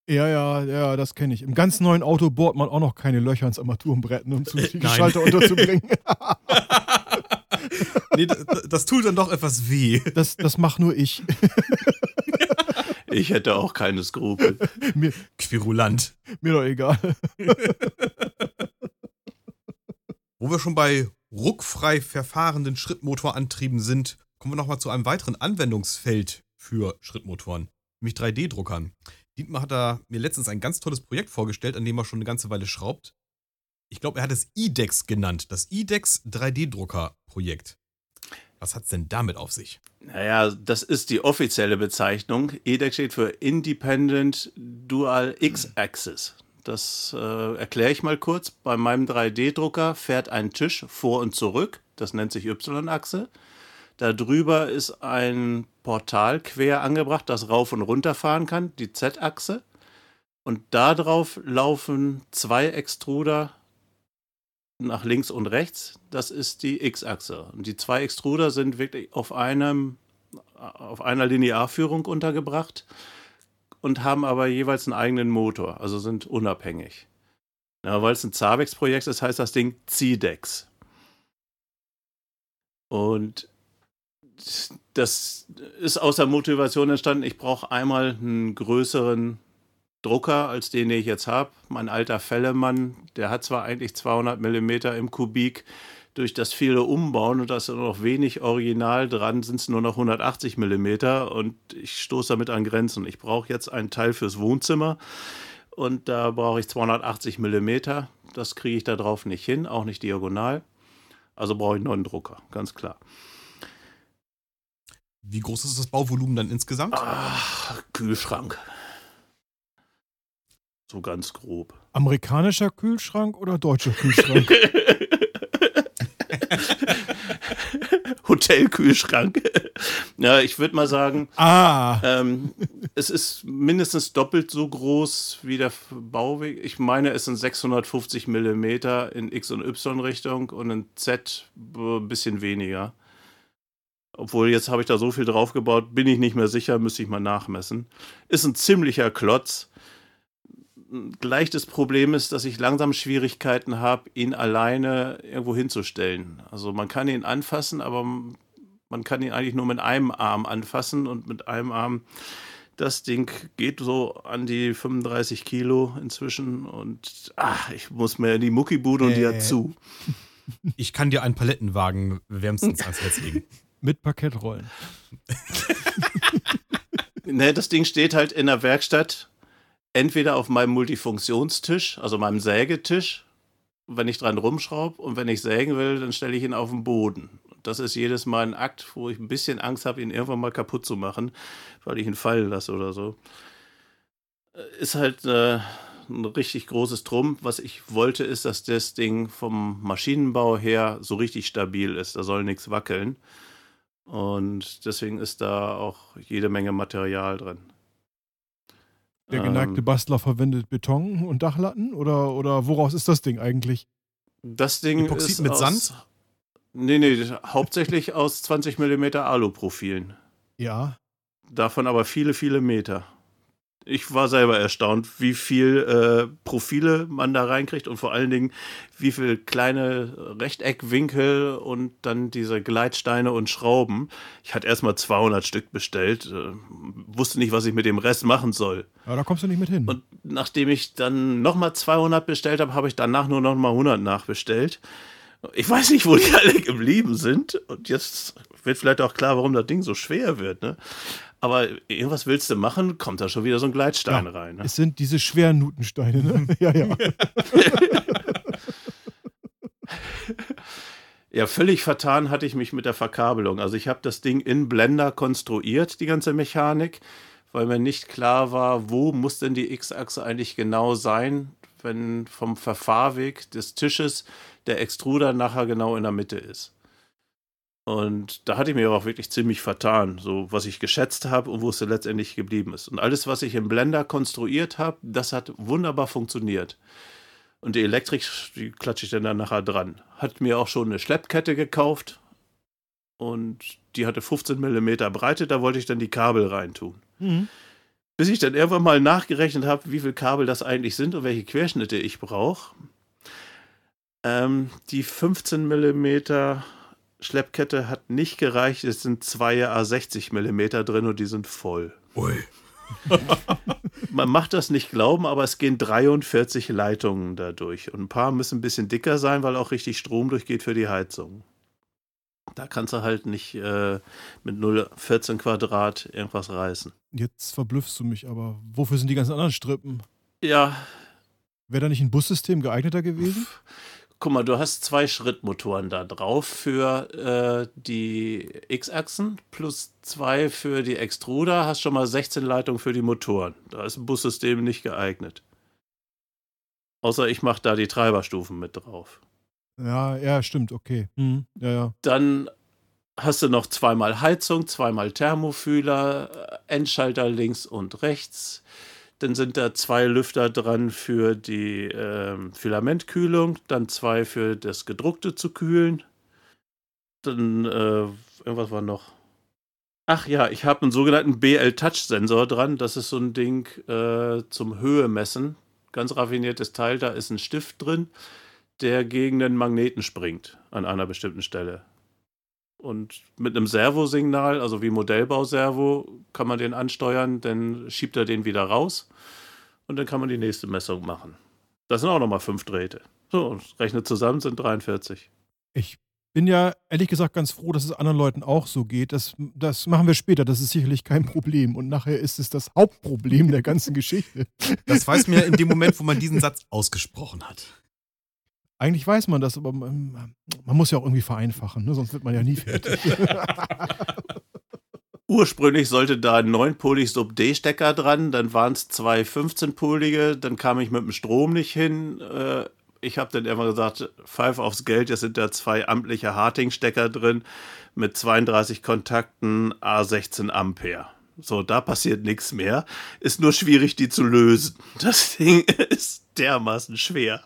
Ja, ja, ja, das kenne ich. Im ganz neuen Auto bohrt man auch noch keine Löcher ins Armaturenbrett, um die Schalter unterzubringen. nee, das, das, tut dann doch etwas weh. Das, das mach nur ich. Ich hätte auch keine Skrupel. Mir, Quirulant. Mir doch egal. Wo wir schon bei ruckfrei verfahrenden Schrittmotorantrieben sind, kommen wir nochmal zu einem weiteren Anwendungsfeld für Schrittmotoren, nämlich 3D-Druckern. Dietmar hat da mir letztens ein ganz tolles Projekt vorgestellt, an dem er schon eine ganze Weile schraubt. Ich glaube, er hat es IDEX genannt, das IDEX 3D-Drucker-Projekt. Was hat es denn damit auf sich? Naja, das ist die offizielle Bezeichnung. IDEX steht für Independent Dual X-Axis. Das äh, erkläre ich mal kurz. Bei meinem 3D-Drucker fährt ein Tisch vor und zurück. Das nennt sich Y-Achse. Darüber ist ein Portal quer angebracht, das rauf und runter fahren kann, die Z-Achse. Und darauf laufen zwei Extruder nach links und rechts. Das ist die X-Achse. Und die zwei Extruder sind wirklich auf, einem, auf einer Linearführung untergebracht und haben aber jeweils einen eigenen Motor, also sind unabhängig. Ja, weil es ein Zabex-Projekt ist, heißt das Ding CDEX. Und das ist aus der Motivation entstanden, ich brauche einmal einen größeren Drucker, als den, den ich jetzt habe. Mein alter Fellemann, der hat zwar eigentlich 200 mm im Kubik, durch das viele Umbauen und da ist noch wenig Original dran, sind es nur noch 180 mm und ich stoße damit an Grenzen. Ich brauche jetzt einen Teil fürs Wohnzimmer und da brauche ich 280 mm. Das kriege ich da drauf nicht hin, auch nicht diagonal. Also brauche ich einen neuen Drucker, ganz klar. Wie groß ist das Bauvolumen dann insgesamt? Ach, Kühlschrank. So ganz grob. Amerikanischer Kühlschrank oder deutscher Kühlschrank? Hotelkühlschrank. ja, ich würde mal sagen, ah. Ähm, es ist mindestens doppelt so groß wie der Bauweg. Ich meine, es sind 650 Millimeter in X- und Y-Richtung und in Z ein bisschen weniger. Obwohl, jetzt habe ich da so viel draufgebaut, bin ich nicht mehr sicher, müsste ich mal nachmessen. Ist ein ziemlicher Klotz gleich das Problem ist, dass ich langsam Schwierigkeiten habe, ihn alleine irgendwo hinzustellen. Also man kann ihn anfassen, aber man kann ihn eigentlich nur mit einem Arm anfassen und mit einem Arm. Das Ding geht so an die 35 Kilo inzwischen und ach, ich muss mir in die Muckibude und die hat zu. Ich kann dir einen Palettenwagen wärmstens ans Herz legen. Mit Parkettrollen. ne, das Ding steht halt in der Werkstatt entweder auf meinem Multifunktionstisch, also meinem Sägetisch, wenn ich dran rumschraube und wenn ich sägen will, dann stelle ich ihn auf den Boden. Das ist jedes Mal ein Akt, wo ich ein bisschen Angst habe, ihn irgendwann mal kaputt zu machen, weil ich ihn fallen lasse oder so. Äh, ist halt äh, ein richtig großes Drum. Was ich wollte, ist, dass das Ding vom Maschinenbau her so richtig stabil ist. Da soll nichts wackeln. Und deswegen ist da auch jede Menge Material drin. Der geneigte Ähm. Bastler verwendet Beton und Dachlatten? Oder, oder woraus ist das Ding eigentlich? Das Ding Epoxid ist mit aus, Sand? Nee, nee, hauptsächlich aus 20 mm Aluprofilen. Ja. Davon aber viele, viele Meter. Ich war selber erstaunt, wie viel äh, Profile man da reinkriegt und vor allen Dingen, wie viel kleine Rechteckwinkel und dann diese Gleitsteine und Schrauben. Ich hatte erstmal 200 Stück bestellt, äh, wusste nicht, was ich mit dem Rest machen soll. Aber da kommst du nicht mit hin. Und nachdem ich dann nochmal 200 bestellt habe, habe ich danach nur nochmal 100 nachbestellt. Ich weiß nicht, wo die alle geblieben sind. Und jetzt wird vielleicht auch klar, warum das Ding so schwer wird. Ne? Aber irgendwas willst du machen, kommt da schon wieder so ein Gleitstein Ja, rein. Ne? es sind diese schweren Nutensteine, ne? ja, ja. Ja, völlig vertan hatte ich mich mit der Verkabelung. Also ich habe das Ding in Blender konstruiert, die ganze Mechanik, weil mir nicht klar war, wo muss denn die X-Achse eigentlich genau sein, wenn vom Verfahrweg des Tisches der Extruder nachher genau in der Mitte ist. Und da hatte ich mir aber auch wirklich ziemlich vertan, so was ich geschätzt habe und wo es dann letztendlich geblieben ist. Und alles, was ich im Blender konstruiert habe, das hat wunderbar funktioniert. Und die Elektrik, die klatsche ich dann, dann nachher dran. Hat mir auch schon eine Schleppkette gekauft und die hatte 15 mm Breite, da wollte ich dann die Kabel reintun. Mhm. Bis ich dann irgendwann mal nachgerechnet habe, wie viele Kabel das eigentlich sind und welche Querschnitte ich brauche. Ähm, die 15 mm Schleppkette hat nicht gereicht. Es sind zwei A60 mm drin und die sind voll. Ui. Man macht das nicht glauben, aber es gehen 43 Leitungen dadurch. Und ein paar müssen ein bisschen dicker sein, weil auch richtig Strom durchgeht für die Heizung. Da kannst du halt nicht äh, mit 0,14 Quadrat irgendwas reißen. Jetzt verblüffst du mich, aber wofür sind die ganzen anderen Strippen? Ja, Wäre da nicht ein Bussystem geeigneter gewesen? Guck mal, du hast zwei Schrittmotoren da drauf für äh, die X-Achsen plus zwei für die Extruder. Hast schon mal 16 Leitungen für die Motoren. Da ist ein Bussystem nicht geeignet. Außer ich mache da die Treiberstufen mit drauf. Ja, ja, stimmt, okay. Mhm. Ja, ja. Dann hast du noch zweimal Heizung, zweimal Thermofühler, Endschalter links und rechts. Dann sind da zwei Lüfter dran für die ähm, Filamentkühlung, dann zwei für das gedruckte zu kühlen. Dann, äh, irgendwas war noch. Ach ja, ich habe einen sogenannten BL-Touch-Sensor dran. Das ist so ein Ding äh, zum Höhemessen. Ganz raffiniertes Teil. Da ist ein Stift drin, der gegen den Magneten springt an einer bestimmten Stelle. Und mit einem Servosignal, also wie Modellbauservo, kann man den ansteuern, dann schiebt er den wieder raus und dann kann man die nächste Messung machen. Das sind auch nochmal fünf Drähte. So, und rechnet zusammen sind 43. Ich bin ja ehrlich gesagt ganz froh, dass es anderen Leuten auch so geht. Das, das machen wir später. Das ist sicherlich kein Problem. Und nachher ist es das Hauptproblem der ganzen Geschichte. Das weiß man ja in dem Moment, wo man diesen Satz ausgesprochen hat. Eigentlich weiß man das, aber man, man muss ja auch irgendwie vereinfachen, ne? sonst wird man ja nie fertig. Ursprünglich sollte da ein 9-polig Sub-D-Stecker dran, dann waren es zwei 15-polige, dann kam ich mit dem Strom nicht hin. Äh, ich habe dann immer gesagt, pfeif aufs Geld, jetzt sind da zwei amtliche Harting-Stecker drin mit 32 Kontakten, A16 Ampere. So, da passiert nichts mehr. Ist nur schwierig, die zu lösen. Das Ding ist dermaßen schwer.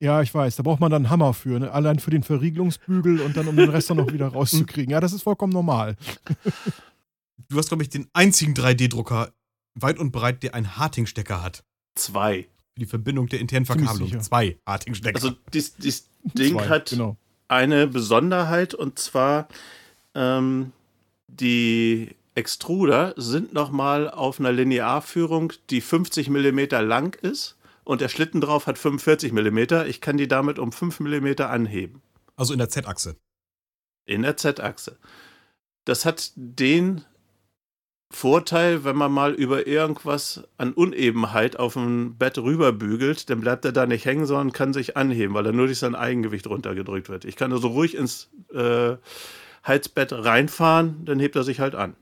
Ja, ich weiß. Da braucht man dann einen Hammer für. Ne? Allein für den Verriegelungsbügel und dann, um den Rest dann noch wieder rauszukriegen. Ja, das ist vollkommen normal. Du hast, glaube ich, den einzigen 3D-Drucker weit und breit, der einen Harting-Stecker hat. Zwei. Für die Verbindung der internen Verkabelung. Zwei Harting-Stecker. Also, dies, dies Ding Zwei, hat Genau. eine Besonderheit und zwar ähm, die Extruder sind nochmal auf einer Linearführung, die 50 mm lang ist und der Schlitten drauf hat 45 mm. Ich kann die damit um 5 mm anheben also in der Z-Achse. in der Z-Achse. Das hat den Vorteil, wenn man mal über irgendwas an Unebenheit auf dem Bett rüberbügelt, dann bleibt er da nicht hängen, sondern kann sich anheben, weil er nur durch sein Eigengewicht runtergedrückt wird. Ich kann also ruhig ins äh, Heizbett reinfahren, dann hebt er sich halt an.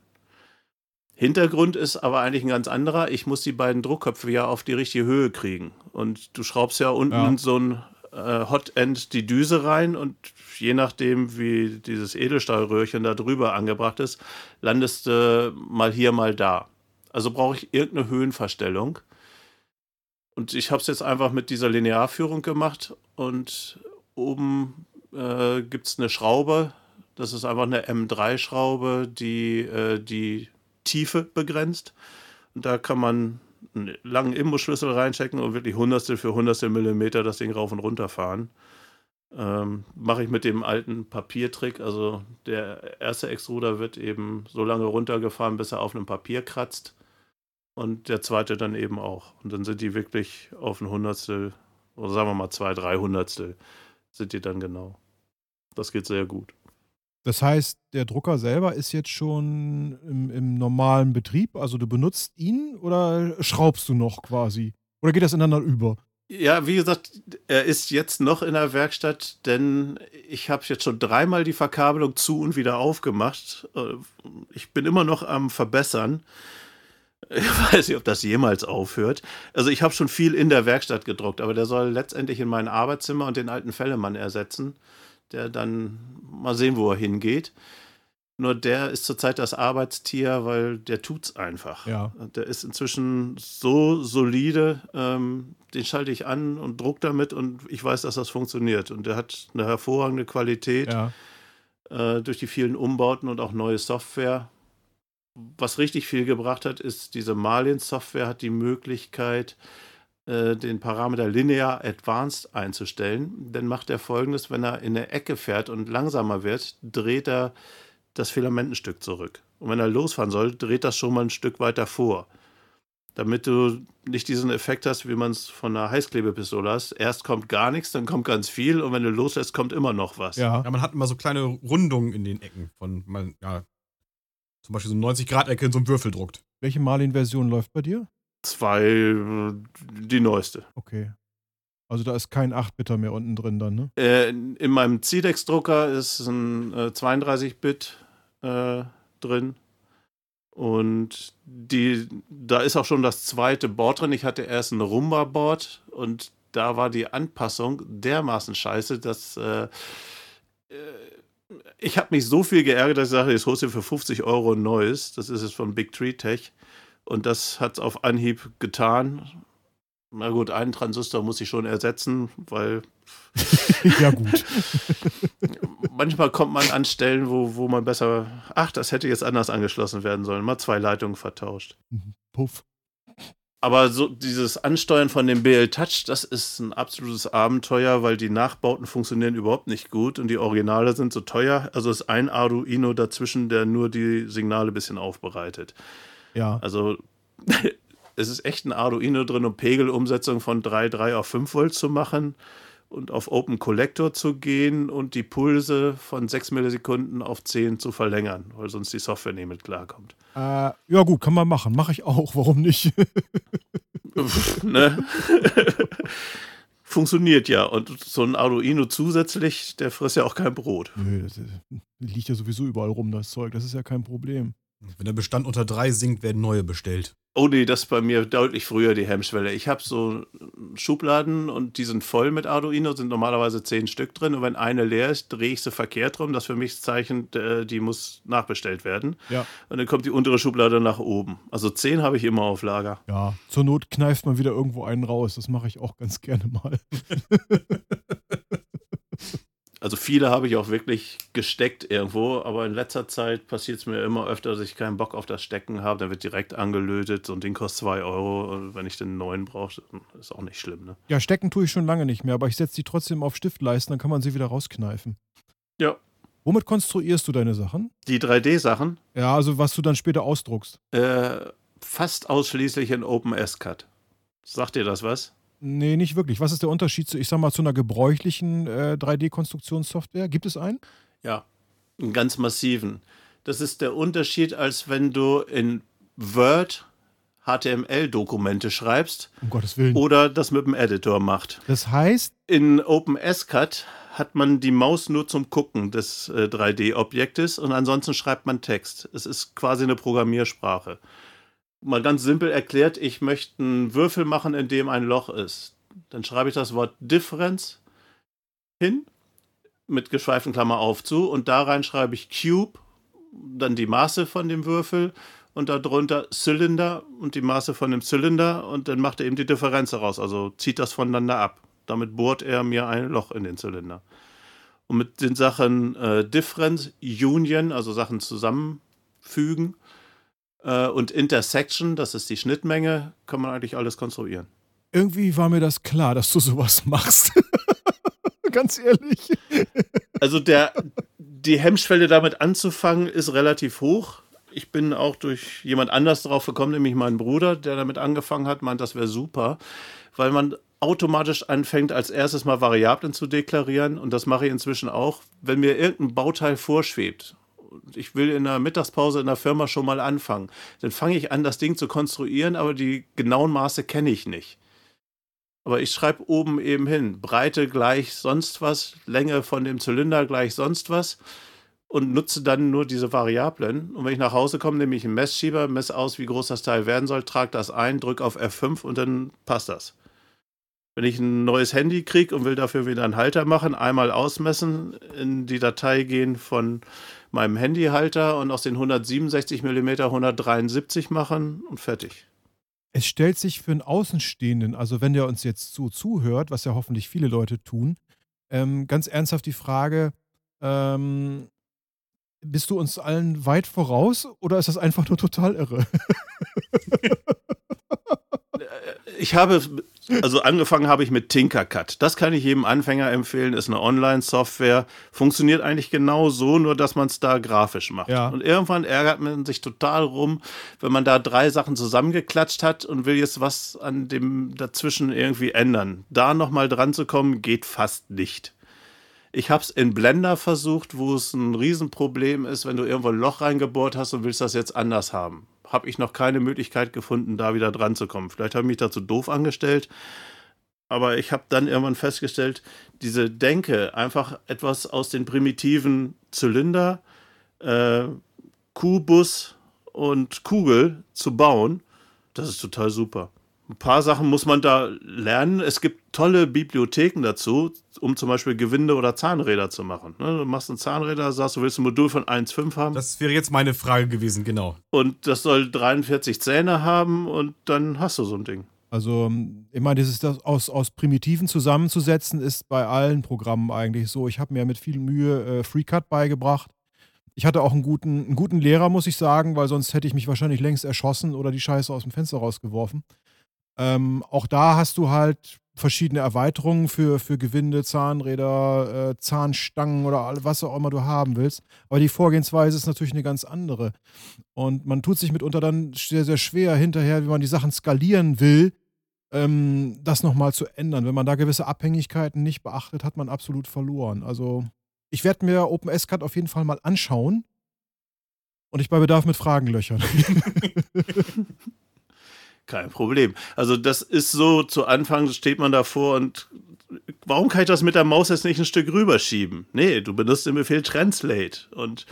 Hintergrund ist aber eigentlich ein ganz anderer. Ich muss die beiden Druckköpfe ja auf die richtige Höhe kriegen. Und du schraubst ja unten Ja. in so ein äh, Hotend die Düse rein und je nachdem, wie dieses Edelstahlröhrchen da drüber angebracht ist, landest du mal hier, mal da. Also brauche ich irgendeine Höhenverstellung. Und ich habe es jetzt einfach mit dieser Linearführung gemacht und oben äh, gibt es eine Schraube. Das ist einfach eine M3-Schraube, die äh, die Tiefe begrenzt. Und da kann man einen langen Imbusschlüssel reinchecken und wirklich Hundertstel für Hundertstel Millimeter das Ding rauf und runter fahren. Ähm, Mache ich mit dem alten Papiertrick. Also der erste Extruder wird eben so lange runtergefahren, bis er auf einem Papier kratzt. Und der zweite dann eben auch. Und dann sind die wirklich auf ein Hundertstel, oder sagen wir mal zwei, drei Hundertstel, sind die dann genau. Das geht sehr gut. Das heißt, der Drucker selber ist jetzt schon im, im, normalen Betrieb, also du benutzt ihn oder schraubst du noch quasi? Oder geht das ineinander über? Ja, wie gesagt, er ist jetzt noch in der Werkstatt, denn ich habe jetzt schon dreimal die Verkabelung zu und wieder aufgemacht. Äh, ich bin immer noch am Verbessern. Ich weiß nicht, ob das jemals aufhört. Also ich habe schon viel in der Werkstatt gedruckt, aber der soll letztendlich in mein Arbeitszimmer und den alten Fellemann ersetzen, der dann mal sehen, wo er hingeht. Nur der ist zurzeit das Arbeitstier, weil der tut's einfach. Ja. Der ist inzwischen so solide, ähm, den schalte ich an und druck damit und ich weiß, dass das funktioniert. Und der hat eine hervorragende Qualität ja. äh, durch die vielen Umbauten und auch neue Software was richtig viel gebracht hat, ist diese Marlin-Software hat die Möglichkeit, den Parameter Linear Advanced einzustellen. Dann macht er folgendes, wenn er in eine Ecke fährt und langsamer wird, dreht er das Filament ein Stück zurück. Und wenn er losfahren soll, dreht das schon mal ein Stück weiter vor. Damit du nicht diesen Effekt hast, wie man es von einer Heißklebepistole hast. Erst kommt gar nichts, dann kommt ganz viel und wenn du loslässt, kommt immer noch was. Ja, ja man hat immer so kleine Rundungen in den Ecken von, man, ja, zum Beispiel so eine 90-Grad-Ecke in so einem Würfel druckt. Welche Marlin-Version läuft bei dir? Zwei, äh, die neueste. Okay. Also da ist kein 8-Bitter mehr unten drin dann, ne? Äh, in meinem CDEX-Drucker ist ein äh, 32-Bit äh, drin. Und die, da ist auch schon das zweite Board drin. Ich hatte erst ein Rumba-Board und da war die Anpassung dermaßen scheiße, dass äh, äh ich habe mich so viel geärgert, dass ich sage, jetzt holst du für 50 Euro ein neues. Das ist es von Big Tree Tech. Und das hat es auf Anhieb getan. Na gut, einen Transistor muss ich schon ersetzen, weil. ja, gut. manchmal kommt man an Stellen, wo, wo man besser. Ach, das hätte jetzt anders angeschlossen werden sollen. Mal zwei Leitungen vertauscht. Puff. Aber so dieses Ansteuern von dem BL Touch, das ist ein absolutes Abenteuer, weil die Nachbauten funktionieren überhaupt nicht gut und die Originale sind so teuer. Also ist ein Arduino dazwischen, der nur die Signale ein bisschen aufbereitet. Ja. Also es ist echt ein Arduino drin, um Pegelumsetzung von 3,3 auf 5 Volt zu machen und auf Open Collector zu gehen und die Pulse von 6 Millisekunden auf 10 zu verlängern, weil sonst die Software nicht mit klarkommt. Äh, ja, gut, kann man machen. Mache ich auch. Warum nicht? ne? Funktioniert ja. Und so ein Arduino zusätzlich, der frisst ja auch kein Brot. Nö, das ist, liegt ja sowieso überall rum, das Zeug. Das ist ja kein Problem. Wenn der Bestand unter drei sinkt, werden neue bestellt. Oh nee, das ist bei mir deutlich früher die Hemmschwelle. Ich habe so Schubladen und die sind voll mit Arduino, sind normalerweise zehn Stück drin. Und wenn eine leer ist, drehe ich sie verkehrt rum. Das ist für mich das Zeichen, äh, die muss nachbestellt werden. Ja. Und dann kommt die untere Schublade nach oben. Also zehn habe ich immer auf Lager. Ja, zur Not kneift man wieder irgendwo einen raus. Das mache ich auch ganz gerne mal. Also viele habe ich auch wirklich gesteckt irgendwo, aber in letzter Zeit passiert es mir immer öfter, dass ich keinen Bock auf das Stecken habe. Dann wird direkt angelötet. Ein Ding kostet 2 Euro. Und wenn ich den neuen brauche, ist auch nicht schlimm. Ne? Ja, stecken tue ich schon lange nicht mehr, aber ich setze die trotzdem auf Stiftleisten, dann kann man sie wieder rauskneifen. Ja. Womit konstruierst du deine Sachen? Die 3D-Sachen? Ja, also was du dann später ausdruckst. Äh, fast ausschließlich in OpenSCAD. Sagt dir das was? Nee, nicht wirklich. Was ist der Unterschied zu, ich sag mal, zu einer gebräuchlichen äh, 3D-Konstruktionssoftware? Gibt es einen? Ja, einen ganz massiven. Das ist der Unterschied, als wenn du in Word HTML-Dokumente schreibst. Um Gottes Willen. Oder das mit dem Editor macht. Das heißt? In OpenSCAD hat man die Maus nur zum Gucken des äh, 3D-Objektes und ansonsten schreibt man Text. Es ist quasi eine Programmiersprache mal ganz simpel erklärt, ich möchte einen Würfel machen, in dem ein Loch ist. Dann schreibe ich das Wort Difference hin, mit geschweiften Klammer auf zu, und da rein schreibe ich Cube, dann die Maße von dem Würfel und darunter Zylinder und die Maße von dem Zylinder und dann macht er eben die Differenz daraus, also zieht das voneinander ab. Damit bohrt er mir ein Loch in den Zylinder. Und mit den Sachen äh, Difference, Union, also Sachen zusammenfügen äh, und Intersection, das ist die Schnittmenge, kann man eigentlich alles konstruieren. Irgendwie war mir das klar, dass du sowas machst. Ganz ehrlich. Also der, die Hemmschwelle damit anzufangen ist relativ hoch. Ich bin auch durch jemand anders drauf gekommen, nämlich meinen Bruder, der damit angefangen hat, meint, das wäre super, weil man automatisch anfängt, als erstes mal Variablen zu deklarieren. Und das mache ich inzwischen auch. Wenn mir irgendein Bauteil vorschwebt, ich will in der Mittagspause in der Firma schon mal anfangen, dann fange ich an, das Ding zu konstruieren, aber die genauen Maße kenne ich nicht. Aber ich schreibe oben eben hin, Breite gleich sonst was, Länge von dem Zylinder gleich sonst was und nutze dann nur diese Variablen. Und wenn ich nach Hause komme, nehme ich einen Messschieber, messe aus, wie groß das Teil werden soll, trage das ein, drücke auf F5 und dann passt das. Wenn ich ein neues Handy kriege und will dafür wieder einen Halter machen, einmal ausmessen, in die Datei gehen von meinem Handyhalter und aus den 167 mm 173 machen und fertig. Es stellt sich für einen Außenstehenden, also wenn der uns jetzt so zuhört, was ja hoffentlich viele Leute tun, ähm, ganz ernsthaft die Frage, ähm, bist du uns allen weit voraus oder ist das einfach nur total irre? ich habe, also angefangen habe ich mit Tinkercad. Das kann ich jedem Anfänger empfehlen, ist eine Online-Software. Funktioniert eigentlich genau so, nur dass man es da grafisch macht. Ja. Und irgendwann ärgert man sich total rum, wenn man da drei Sachen zusammengeklatscht hat und will jetzt was an dem dazwischen irgendwie ändern. Da nochmal dran zu kommen, geht fast nicht. Ich habe es in Blender versucht, wo es ein Riesenproblem ist, wenn du irgendwo ein Loch reingebohrt hast und willst das jetzt anders haben habe ich noch keine Möglichkeit gefunden, da wieder dran zu kommen. Vielleicht habe ich mich dazu doof angestellt, aber ich habe dann irgendwann festgestellt, diese Denke, einfach etwas aus den primitiven Zylinder, äh, Kubus und Kugel zu bauen, das ist total super. Ein paar Sachen muss man da lernen. Es gibt tolle Bibliotheken dazu, um zum Beispiel Gewinde oder Zahnräder zu machen. Ne, du machst ein Zahnräder, sagst, du willst ein Modul von 1,5 haben. Das wäre jetzt meine Frage gewesen, genau. Und das soll 43 Zähne haben und dann hast du so ein Ding. Also immer dieses das aus, aus Primitiven zusammenzusetzen, ist bei allen Programmen eigentlich so. Ich habe mir mit viel Mühe äh, FreeCut beigebracht. Ich hatte auch einen guten, einen guten Lehrer, muss ich sagen, weil sonst hätte ich mich wahrscheinlich längst erschossen oder die Scheiße aus dem Fenster rausgeworfen. Ähm, auch da hast du halt verschiedene Erweiterungen für, für Gewinde, Zahnräder, äh, Zahnstangen oder was auch immer du haben willst. Aber die Vorgehensweise ist natürlich eine ganz andere. Und man tut sich mitunter dann sehr, sehr schwer hinterher, wie man die Sachen skalieren will, ähm, das nochmal zu ändern. Wenn man da gewisse Abhängigkeiten nicht beachtet, hat man absolut verloren. Also ich werde mir OpenSCAD auf jeden Fall mal anschauen und ich bei Bedarf mit Fragen löchern. Kein Problem. Also das ist so, zu Anfang steht man davor und warum kann ich das mit der Maus jetzt nicht ein Stück rüberschieben? Nee, du benutzt den Befehl Translate. Und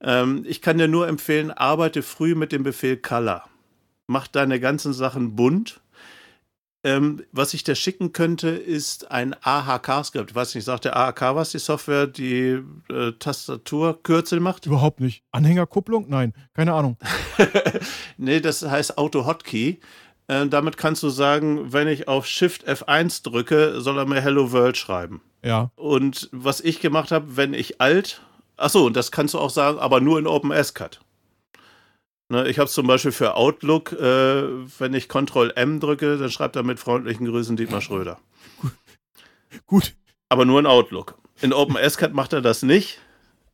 ähm, ich kann dir nur empfehlen, arbeite früh mit dem Befehl Color. Mach deine ganzen Sachen bunt ähm, was ich dir schicken könnte, ist ein AHK-Skript. Ich weiß nicht, sagt der AHK was, die Software, die äh, Tastaturkürzel macht? Überhaupt nicht. Anhängerkupplung? Nein, keine Ahnung. nee, das heißt Auto-Hotkey. Äh, damit kannst du sagen, wenn ich auf Shift F1 drücke, soll er mir Hello World schreiben. Ja. Und was ich gemacht habe, wenn ich Alt, achso, und das kannst du auch sagen, aber nur in OpenSCAD. Ne, ich habe es zum Beispiel für Outlook, äh, wenn ich Ctrl M drücke, dann schreibt er mit freundlichen Grüßen Dietmar Schröder. Gut. Aber nur in Outlook. In OpenSCAD macht er das nicht.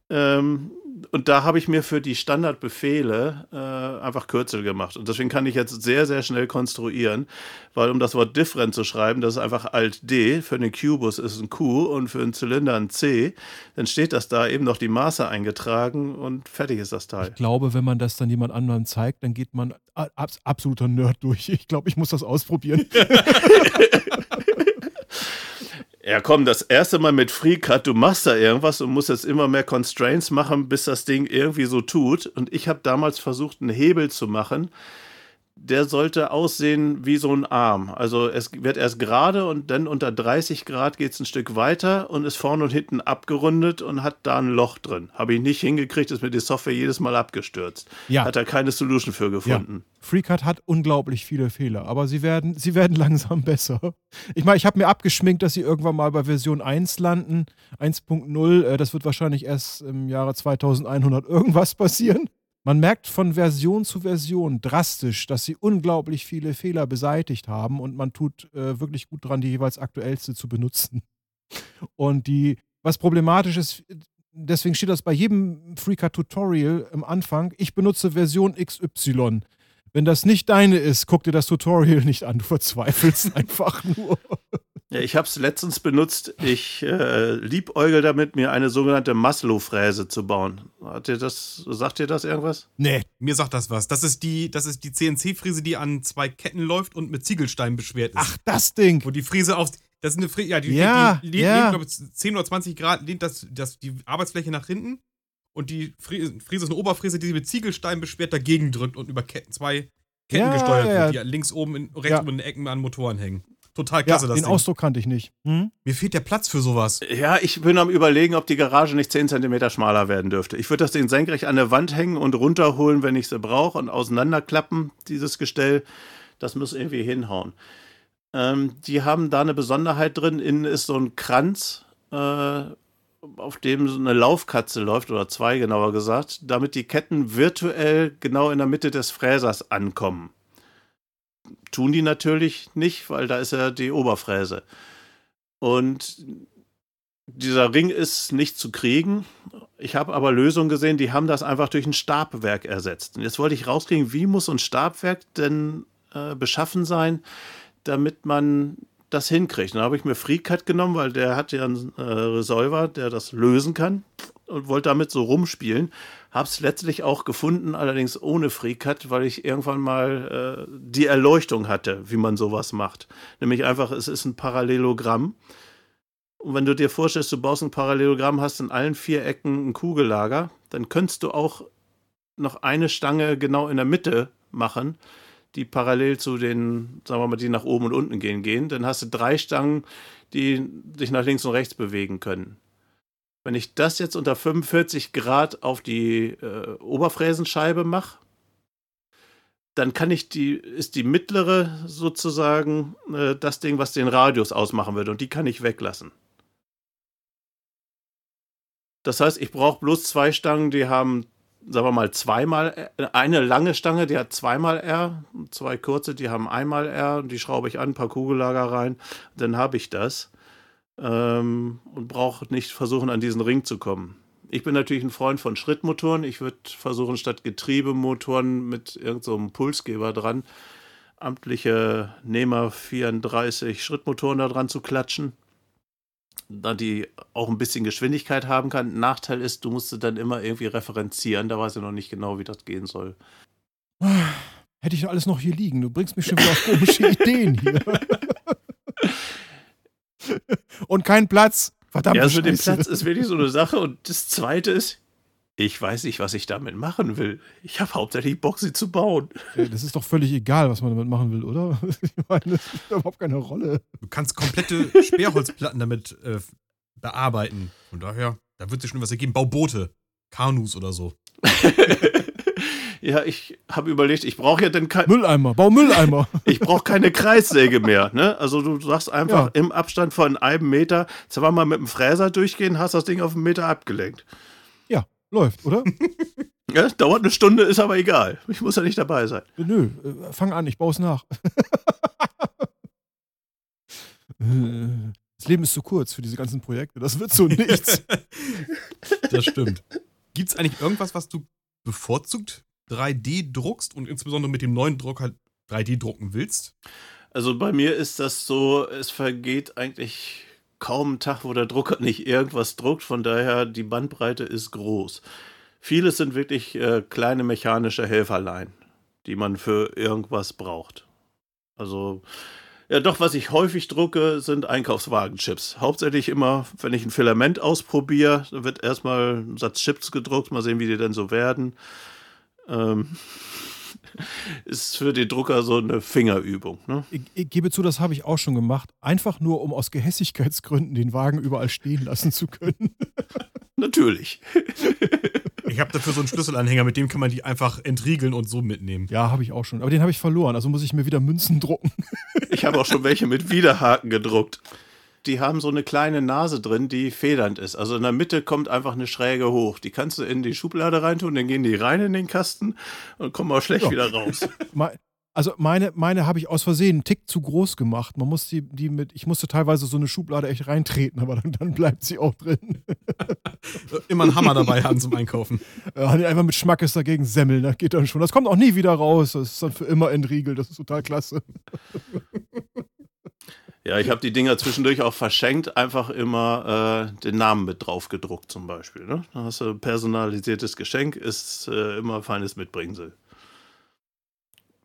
Ähm, und da habe ich mir für die Standardbefehle äh, einfach Kürzel gemacht. Und deswegen kann ich jetzt sehr, sehr schnell konstruieren, weil um das Wort different zu schreiben, das ist einfach Alt-D, für einen Kubus ist ein Q und für einen Zylinder ein C, dann steht das da eben noch die Maße eingetragen und fertig ist das Teil. Ich glaube, wenn man das dann jemand anderem zeigt, dann geht man als absoluter Nerd durch. Ich glaube, ich muss das ausprobieren. Ja, komm, das erste Mal mit FreeCut, du machst da irgendwas und musst jetzt immer mehr Constraints machen, bis das Ding irgendwie so tut. Und ich habe damals versucht, einen Hebel zu machen, der sollte aussehen wie so ein Arm. Also es wird erst gerade und dann unter 30 Grad geht es ein Stück weiter und ist vorne und hinten abgerundet und hat da ein Loch drin. Habe ich nicht hingekriegt, ist mir die Software jedes Mal abgestürzt. Ja. Hat er keine Solution für gefunden. FreeCut hat unglaublich viele Fehler, aber sie werden, sie werden langsam besser. Ich meine, ich habe mir abgeschminkt, dass sie irgendwann mal bei Version 1 landen, 1.0. Äh, das wird wahrscheinlich erst im Jahre 2100 irgendwas passieren. Man merkt von Version zu Version drastisch, dass sie unglaublich viele Fehler beseitigt haben und man tut äh, wirklich gut dran, die jeweils aktuellste zu benutzen. Und die, was problematisch ist, deswegen steht das bei jedem FreeCut-Tutorial am Anfang, ich benutze Version XY. Wenn das nicht deine ist, guck dir das Tutorial nicht an, du verzweifelst einfach nur. Ja, ich habe es letztens benutzt. Ich äh, liebäugel damit, mir eine sogenannte Maslow-Fräse zu bauen. Hat ihr das, sagt ihr das irgendwas? Nee. Mir sagt das was. Das ist die, das ist die CNC-Fräse, die an zwei Ketten läuft und mit Ziegelsteinen beschwert ist. Ach, das Ding. Wo die Fräse auf. Das ist eine Fräse, ja, die, Ja, die, die, ja. lehnt, glaube ich, 10 oder 20 Grad lehnt das, das, die Arbeitsfläche nach hinten. Und die Fräse, Fräse ist eine Oberfräse, die sie mit Ziegelsteinen beschwert dagegen drückt und über Ketten, zwei Ketten Ja, gesteuert ja, wird, die links oben, in, rechts Ja. oben in den Ecken an Motoren hängen. Total Ja, klasse, das den Ding. Ausdruck kannte ich nicht. Hm? Mir fehlt der Platz für sowas. Ja, ich bin am überlegen, ob die Garage nicht 10 cm schmaler werden dürfte. Ich würde das Ding senkrecht an der Wand hängen und runterholen, wenn ich sie brauche und auseinanderklappen, dieses Gestell. Das muss irgendwie hinhauen. Ähm, die haben da eine Besonderheit drin. Innen ist so ein Kranz, äh, auf dem so eine Laufkatze läuft, oder zwei genauer gesagt, damit die Ketten virtuell genau in der Mitte des Fräsers ankommen. Tun die natürlich nicht, weil da ist ja die Oberfräse. Und dieser Ring ist nicht zu kriegen. Ich habe aber Lösungen gesehen, die haben das einfach durch ein Stabwerk ersetzt. Und jetzt wollte ich rauskriegen, wie muss ein Stabwerk denn äh, beschaffen sein, damit man das hinkriegt. Dann habe ich mir FreeCut genommen, weil der hat ja einen äh, Resolver, der das lösen kann und wollte damit so rumspielen. Habe es letztlich auch gefunden, allerdings ohne FreeCut, weil ich irgendwann mal äh, die Erleuchtung hatte, wie man sowas macht. Nämlich einfach, es ist ein Parallelogramm. Und wenn du dir vorstellst, du baust ein Parallelogramm, hast in allen vier Ecken ein Kugellager, dann könntest du auch noch eine Stange genau in der Mitte machen, die parallel zu den, sagen wir mal, die nach oben und unten gehen, gehen. Dann hast du drei Stangen, die sich nach links und rechts bewegen können. Wenn ich das jetzt unter 45 Grad auf die äh, Oberfräsenscheibe mache, dann kann ich die, ist die mittlere sozusagen äh, das Ding, was den Radius ausmachen würde und die kann ich weglassen. Das heißt, ich brauche bloß zwei Stangen, die haben, sagen wir mal, zweimal, R- eine lange Stange, die hat zweimal R, zwei kurze, die haben einmal R und die schraube ich an, ein paar Kugellager rein, dann habe ich das ähm, und brauche nicht versuchen, an diesen Ring zu kommen. Ich bin natürlich ein Freund von Schrittmotoren. Ich würde versuchen, statt Getriebemotoren mit irgendeinem so Pulsgeber dran, amtliche Nehmer 34 Schrittmotoren da dran zu klatschen. Da die auch ein bisschen Geschwindigkeit haben kann. Nachteil ist, du musst dann immer irgendwie referenzieren. Da weiß ich noch nicht genau, wie das gehen soll. Hätte ich alles noch hier liegen. Du bringst mich schon wieder auf komische Ideen hier. Und kein Platz. Verdammt. ja, also der Platz ist wirklich so eine Sache. Und das Zweite ist, ich weiß nicht, was ich damit machen will. Ich habe hauptsächlich Bock, sie zu bauen. Das ist doch völlig egal, was man damit machen will, oder? Ich meine, das spielt überhaupt keine Rolle. Du kannst komplette Sperrholzplatten damit äh, bearbeiten. Von daher, da wird sich schon was ergeben. Bau Boote, Kanus oder so. ja, ich habe überlegt, ich brauche ja dann kein, Mülleimer, bau Mülleimer. ich brauche keine Kreissäge mehr. Ne? Also du sagst einfach Ja. im Abstand von einem Meter, zweimal mit dem Fräser durchgehen, hast das Ding auf einen Meter abgelenkt. Ja, läuft, oder? Ja, dauert eine Stunde, ist aber egal. Ich muss ja nicht dabei sein. Nö, äh, fang an, ich baue es nach. Das Leben ist zu kurz für diese ganzen Projekte. Das wird so nichts. Das stimmt. Gibt es eigentlich irgendwas, was du bevorzugt 3D druckst und insbesondere mit dem neuen Druck halt 3D drucken willst? Also bei mir ist das so, es vergeht eigentlich kaum ein Tag, wo der Drucker nicht irgendwas druckt. Von daher, die Bandbreite ist groß. Vieles sind wirklich äh, kleine mechanische Helferlein, die man für irgendwas braucht. Also, ja, doch, was ich häufig drucke, sind Einkaufswagenchips. Hauptsächlich immer, wenn ich ein Filament ausprobiere, wird erstmal ein Satz Chips gedruckt, mal sehen, wie die denn so werden. Ähm, ist für den Drucker so eine Fingerübung. Ne? Ich, ich gebe zu, das habe ich auch schon gemacht. Einfach nur, um aus Gehässigkeitsgründen den Wagen überall stehen lassen zu können. Natürlich. Ich habe dafür so einen Schlüsselanhänger, mit dem kann man die einfach entriegeln und so mitnehmen. Ja, habe ich auch schon. Aber den habe ich verloren, also muss ich mir wieder Münzen drucken. Ich habe auch schon welche mit Widerhaken gedruckt. Die haben so eine kleine Nase drin, die federnd ist. Also in der Mitte kommt einfach eine Schräge hoch. Die kannst du in die Schublade reintun, dann gehen die rein in den Kasten und kommen auch schlecht Ja. wieder raus. Also meine, meine habe ich aus Versehen einen Tick zu groß gemacht. Man muss die, die mit, ich musste teilweise so eine Schublade echt reintreten, aber dann, dann bleibt sie auch drin. Immer einen Hammer dabei haben zum Einkaufen. Äh, einfach mit Schmackes dagegen semmeln, das geht dann schon. Das kommt auch nie wieder raus. Das ist dann für immer entriegelt. Das ist total klasse. Ja, ich habe die Dinger zwischendurch auch verschenkt, einfach immer äh, den Namen mit drauf gedruckt zum Beispiel. Ne? Da hast du ein personalisiertes Geschenk, ist äh, immer feines Mitbringsel.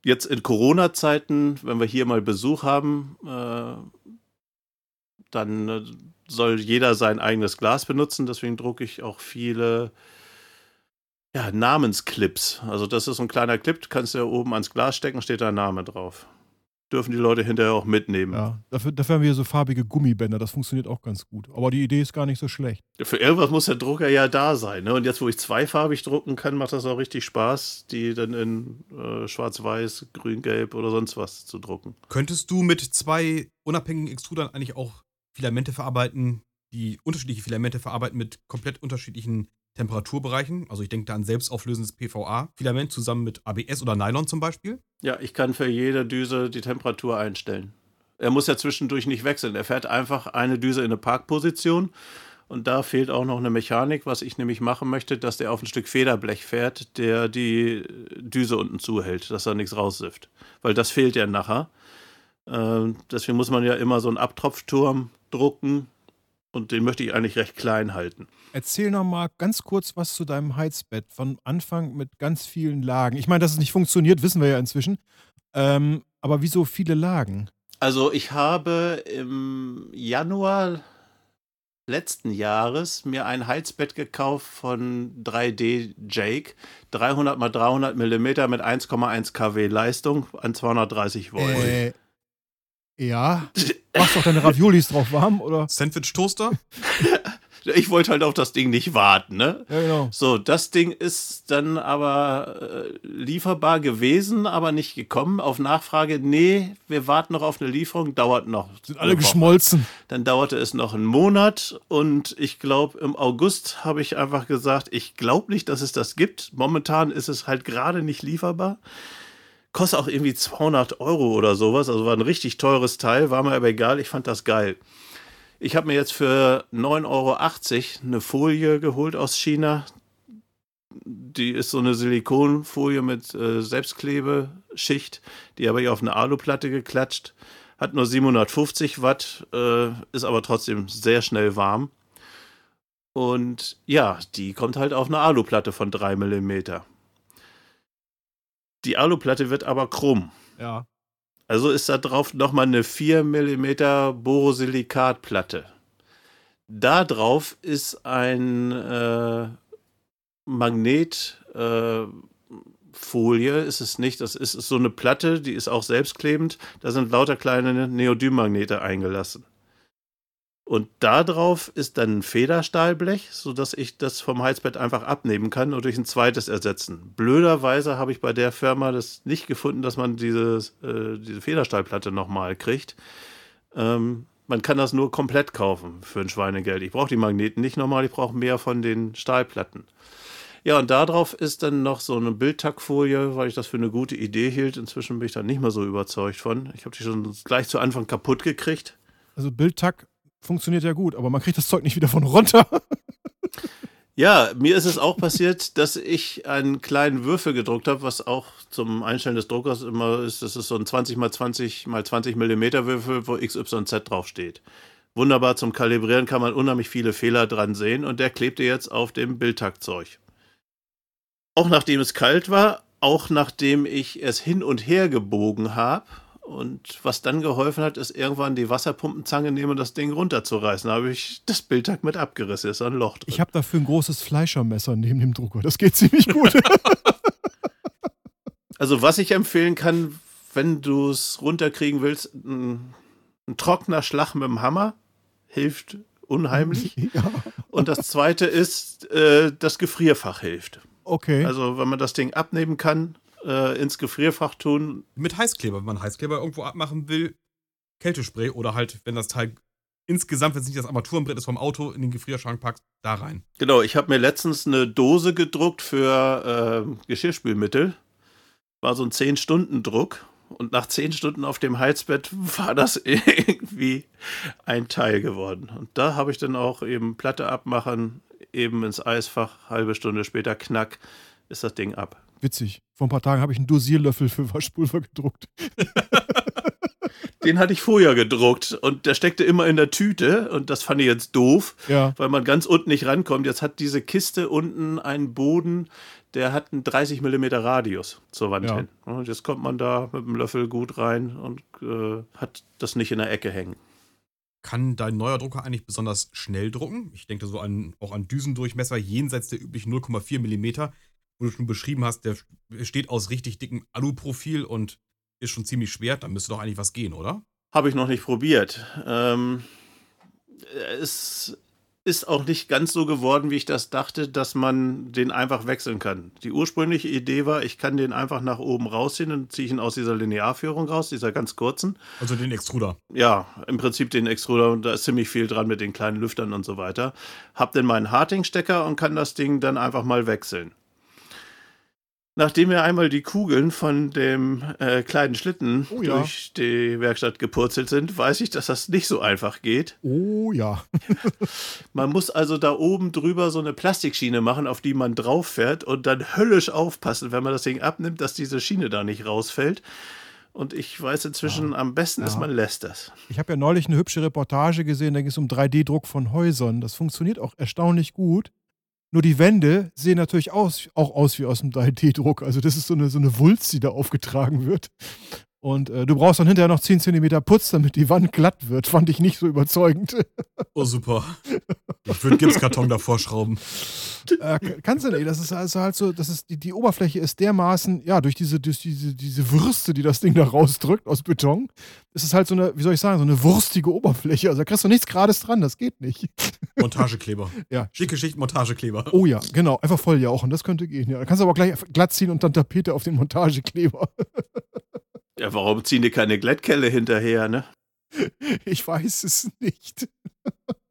Jetzt in Corona-Zeiten, wenn wir hier mal Besuch haben, äh, dann äh, soll jeder sein eigenes Glas benutzen. Deswegen drucke ich auch viele ja, Namensclips. Also das ist so ein kleiner Clip, kannst du ja oben ans Glas stecken, steht da ein Name drauf. Dürfen die Leute hinterher auch mitnehmen. Ja, dafür, dafür haben wir so farbige Gummibänder. Das funktioniert auch ganz gut. Aber die Idee ist gar nicht so schlecht. Für irgendwas muss der Drucker ja da sein. Ne? Und jetzt, wo ich zweifarbig drucken kann, macht das auch richtig Spaß, die dann in äh, Schwarz-Weiß, Grün-Gelb oder sonst was zu drucken. Könntest du mit zwei unabhängigen Extrudern eigentlich auch Filamente verarbeiten, die unterschiedliche Filamente verarbeiten mit komplett unterschiedlichen Temperaturbereichen? Also ich denke da an selbstauflösendes PVA-Filament zusammen mit ABS oder Nylon zum Beispiel. Ja, ich kann für jede Düse die Temperatur einstellen. Er muss ja zwischendurch nicht wechseln. Er fährt einfach eine Düse in eine Parkposition. Und da fehlt auch noch eine Mechanik, was ich nämlich machen möchte, dass der auf ein Stück Federblech fährt, der die Düse unten zuhält, dass er nichts raussifft. Weil das fehlt ja nachher. Ähm, deswegen muss man ja immer so einen Abtropfturm drucken. Und den möchte ich eigentlich recht klein halten. Erzähl noch mal ganz kurz was zu deinem Heizbett. Von Anfang mit ganz vielen Lagen. Ich meine, dass es nicht funktioniert, wissen wir ja inzwischen. Ähm, aber wieso viele Lagen? Also ich habe im Januar letzten Jahres mir ein Heizbett gekauft von 3D Jake, 300 x 300 Millimeter mit 1,1 kW Leistung an 230 Volt. Äh, ja. Machst doch deine Raviolis drauf warm, oder? Sandwich-Toaster? Ich wollte halt auf das Ding nicht warten, ne? Ja, genau. So, das Ding ist dann aber äh, lieferbar gewesen, aber nicht gekommen. Auf Nachfrage, nee, wir warten noch auf eine Lieferung, dauert noch. Sind alle Woche. geschmolzen. Dann dauerte es noch einen Monat und ich glaube, im August habe ich einfach gesagt, ich glaube nicht, dass es das gibt. Momentan ist es halt gerade nicht lieferbar. Kostet auch irgendwie 200 Euro oder sowas, also war ein richtig teures Teil, war mir aber egal, ich fand das geil. Ich habe mir jetzt für 9,80 Euro eine Folie geholt aus China. Die ist so eine Silikonfolie mit äh, Selbstklebeschicht. Die habe ich auf eine Aluplatte geklatscht. Hat nur 750 Watt, äh, ist aber trotzdem sehr schnell warm. Und ja, die kommt halt auf eine Aluplatte von 3 mm. Die Aluplatte wird aber krumm. Ja. Also ist da drauf nochmal eine 4 mm Borosilikatplatte. Da drauf ist ein äh, Magnetfolie, äh, ist es nicht. Das ist so eine Platte, die ist auch selbstklebend. Da sind lauter kleine Neodym-Magnete eingelassen. Und da drauf ist dann ein Federstahlblech, sodass ich das vom Heizbett einfach abnehmen kann und durch ein zweites ersetzen. Blöderweise habe ich bei der Firma das nicht gefunden, dass man dieses, äh, diese Federstahlplatte nochmal kriegt. Ähm, man kann das nur komplett kaufen für ein Schweinegeld. Ich brauche die Magneten nicht nochmal, ich brauche mehr von den Stahlplatten. Ja, und darauf ist dann noch so eine Bildtackfolie, weil ich das für eine gute Idee hielt. Inzwischen bin ich da nicht mehr so überzeugt von. Ich habe die schon gleich zu Anfang kaputt gekriegt. Also Bildtack funktioniert ja gut, aber man kriegt das Zeug nicht wieder von runter. Ja, mir ist es auch passiert, dass ich einen kleinen Würfel gedruckt habe, was auch zum Einstellen des Druckers immer ist. Das ist so ein 20 x 20 x 20 Millimeter Würfel, wo XYZ draufsteht. Wunderbar zum Kalibrieren kann man unheimlich viele Fehler dran sehen und der klebte jetzt auf dem Bildtaktzeug. Auch nachdem es kalt war, auch nachdem ich es hin und her gebogen habe. Und was dann geholfen hat, ist irgendwann die Wasserpumpenzange nehmen und das Ding runterzureißen. Da habe ich das Bildtag mit abgerissen. Ist ein Loch drin. Ich habe dafür ein großes Fleischermesser neben dem Drucker. Das geht ziemlich gut. Also, was ich empfehlen kann, wenn du es runterkriegen willst, ein, ein, trockener Schlag mit dem Hammer hilft unheimlich. Ja. Und das zweite ist, äh, das Gefrierfach hilft. Okay. Also, wenn man das Ding abnehmen kann, äh, ins Gefrierfach tun. Mit Heißkleber, wenn man Heißkleber irgendwo abmachen will, Kältespray oder halt, wenn das Teil insgesamt, wenn es nicht das Armaturenbrett ist vom Auto, in den Gefrierschrank packst, da rein. Genau, ich habe mir letztens eine Dose gedruckt für äh, Geschirrspülmittel. War so ein 10-Stunden-Druck. Und nach 10 Stunden auf dem Heizbett war das irgendwie ein Teil geworden. Und da habe ich dann auch eben Platte abmachen, eben ins Eisfach, halbe Stunde später, knack, ist das Ding ab. Witzig. Vor ein paar Tagen habe ich einen Dosierlöffel für Waschpulver gedruckt. Den hatte ich vorher gedruckt und der steckte immer in der Tüte und das fand ich jetzt doof, ja. weil man ganz unten nicht rankommt. Jetzt hat diese Kiste unten einen Boden, der hat einen 30 mm Radius zur Wand ja. hin. Und jetzt kommt man da mit dem Löffel gut rein und äh, hat das nicht in der Ecke hängen. Kann dein neuer Drucker eigentlich besonders schnell drucken? Ich denke so an, auch an Düsendurchmesser jenseits der üblichen 0,4 mm, wo du schon beschrieben hast, der steht aus richtig dickem Aluprofil und ist schon ziemlich schwer, dann müsste doch eigentlich was gehen, oder? Habe ich noch nicht probiert. Ähm, es ist auch nicht ganz so geworden, wie ich das dachte, dass man den einfach wechseln kann. Die ursprüngliche Idee war, ich kann den einfach nach oben rausziehen und ziehe ihn aus dieser Linearführung raus, dieser ganz kurzen. Also den Extruder. Ja, im Prinzip den Extruder und da ist ziemlich viel dran mit den kleinen Lüftern und so weiter. Hab dann meinen Harting-Stecker und kann das Ding dann einfach mal wechseln. Nachdem wir einmal die Kugeln von dem äh, kleinen Schlitten oh, ja. durch die Werkstatt gepurzelt sind, weiß ich, dass das nicht so einfach geht. Oh ja. man muss also da oben drüber so eine Plastikschiene machen, auf die man drauf fährt und dann höllisch aufpassen, wenn man das Ding abnimmt, dass diese Schiene da nicht rausfällt. Und ich weiß inzwischen, ja. am besten ja. ist, man lässt das. Ich habe ja neulich eine hübsche Reportage gesehen, da ging es um 3D-Druck von Häusern. Das funktioniert auch erstaunlich gut. Nur die Wände sehen natürlich aus, auch aus wie aus einem 3D-Druck. Also das ist so eine, so eine Wulst, die da aufgetragen wird. Und äh, du brauchst dann hinterher noch 10 cm Putz, damit die Wand glatt wird. Fand ich nicht so überzeugend. Oh, super. Ich würde Gipskarton davor schrauben. Äh, kannst du nicht. Das ist also halt so, das ist, die, die Oberfläche ist dermaßen, ja, durch diese, durch diese, diese Würste, die das Ding da rausdrückt aus Beton, ist es halt so eine, wie soll ich sagen, so eine wurstige Oberfläche. Also da kriegst du nichts Gerades dran, das geht nicht. Montagekleber. Ja. Schicke Schicht Montagekleber. Oh ja, genau. Einfach voll jauchen, das könnte gehen. Ja. Da kannst du aber gleich glatt ziehen und dann Tapete auf den Montagekleber. Ja, warum ziehen die keine Glättkelle hinterher, ne? Ich weiß es nicht.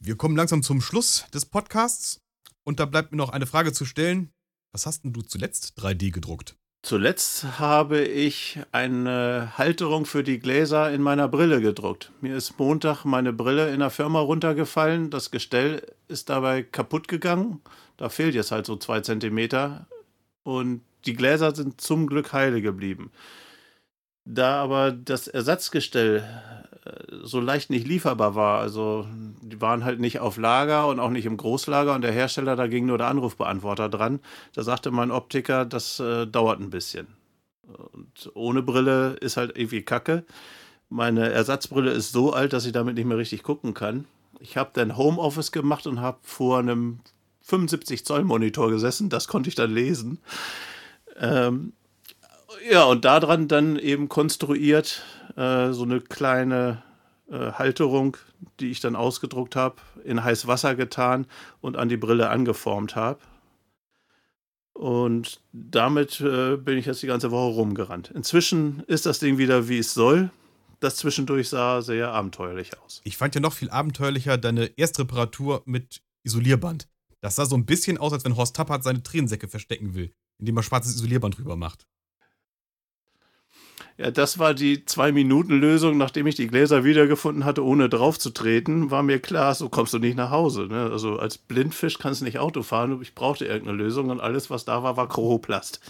Wir kommen langsam zum Schluss des Podcasts und da bleibt mir noch eine Frage zu stellen. Was hast denn du zuletzt 3D gedruckt? Zuletzt habe ich eine Halterung für die Gläser in meiner Brille gedruckt. Mir ist Montag meine Brille in der Firma runtergefallen. Das Gestell ist dabei kaputt gegangen. Da fehlt jetzt halt so zwei Zentimeter. Und die Gläser sind zum Glück heile geblieben. Da aber das Ersatzgestell äh, so leicht nicht lieferbar war, also die waren halt nicht auf Lager und auch nicht im Großlager und der Hersteller, da ging nur der Anrufbeantworter dran. Da sagte mein Optiker, das äh, dauert ein bisschen. Und ohne Brille ist halt irgendwie kacke. Meine Ersatzbrille ist so alt, dass ich damit nicht mehr richtig gucken kann. Ich habe dann Homeoffice gemacht und habe vor einem 75 Zoll Monitor gesessen, das konnte ich dann lesen. Ähm, ja, und daran dann eben konstruiert äh, so eine kleine äh, Halterung, die ich dann ausgedruckt habe, in heiß Wasser getan und an die Brille angeformt habe. Und damit äh, bin ich jetzt die ganze Woche rumgerannt. Inzwischen ist das Ding wieder, wie es soll. Das zwischendurch sah sehr abenteuerlich aus. Ich fand ja noch viel abenteuerlicher deine Erstreparatur mit Isolierband. Das sah so ein bisschen aus, als wenn Horst Tappert seine Tränensäcke verstecken will indem er schwarzes Isolierband drüber macht. Ja, das war die Zwei-Minuten-Lösung, nachdem ich die Gläser wiedergefunden hatte, ohne drauf zu treten, war mir klar, so kommst du nicht nach Hause. Ne? Also als Blindfisch kannst du nicht Auto fahren. Ich brauchte irgendeine Lösung und alles, was da war, war Choroplast.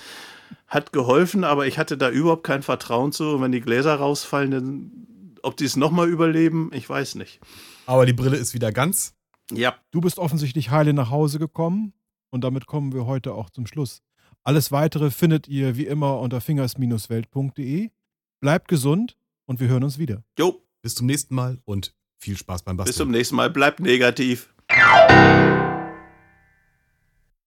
Hat geholfen, aber ich hatte da überhaupt kein Vertrauen zu. Und wenn die Gläser rausfallen, dann, ob die es nochmal überleben, ich weiß nicht. Aber die Brille ist wieder ganz. Ja. Du bist offensichtlich heile nach Hause gekommen und damit kommen wir heute auch zum Schluss. Alles weitere findet ihr wie immer unter fingers-welt.de. Bleibt gesund und wir hören uns wieder. Jo. Bis zum nächsten Mal und viel Spaß beim Basteln. Bis zum nächsten Mal. Bleibt negativ.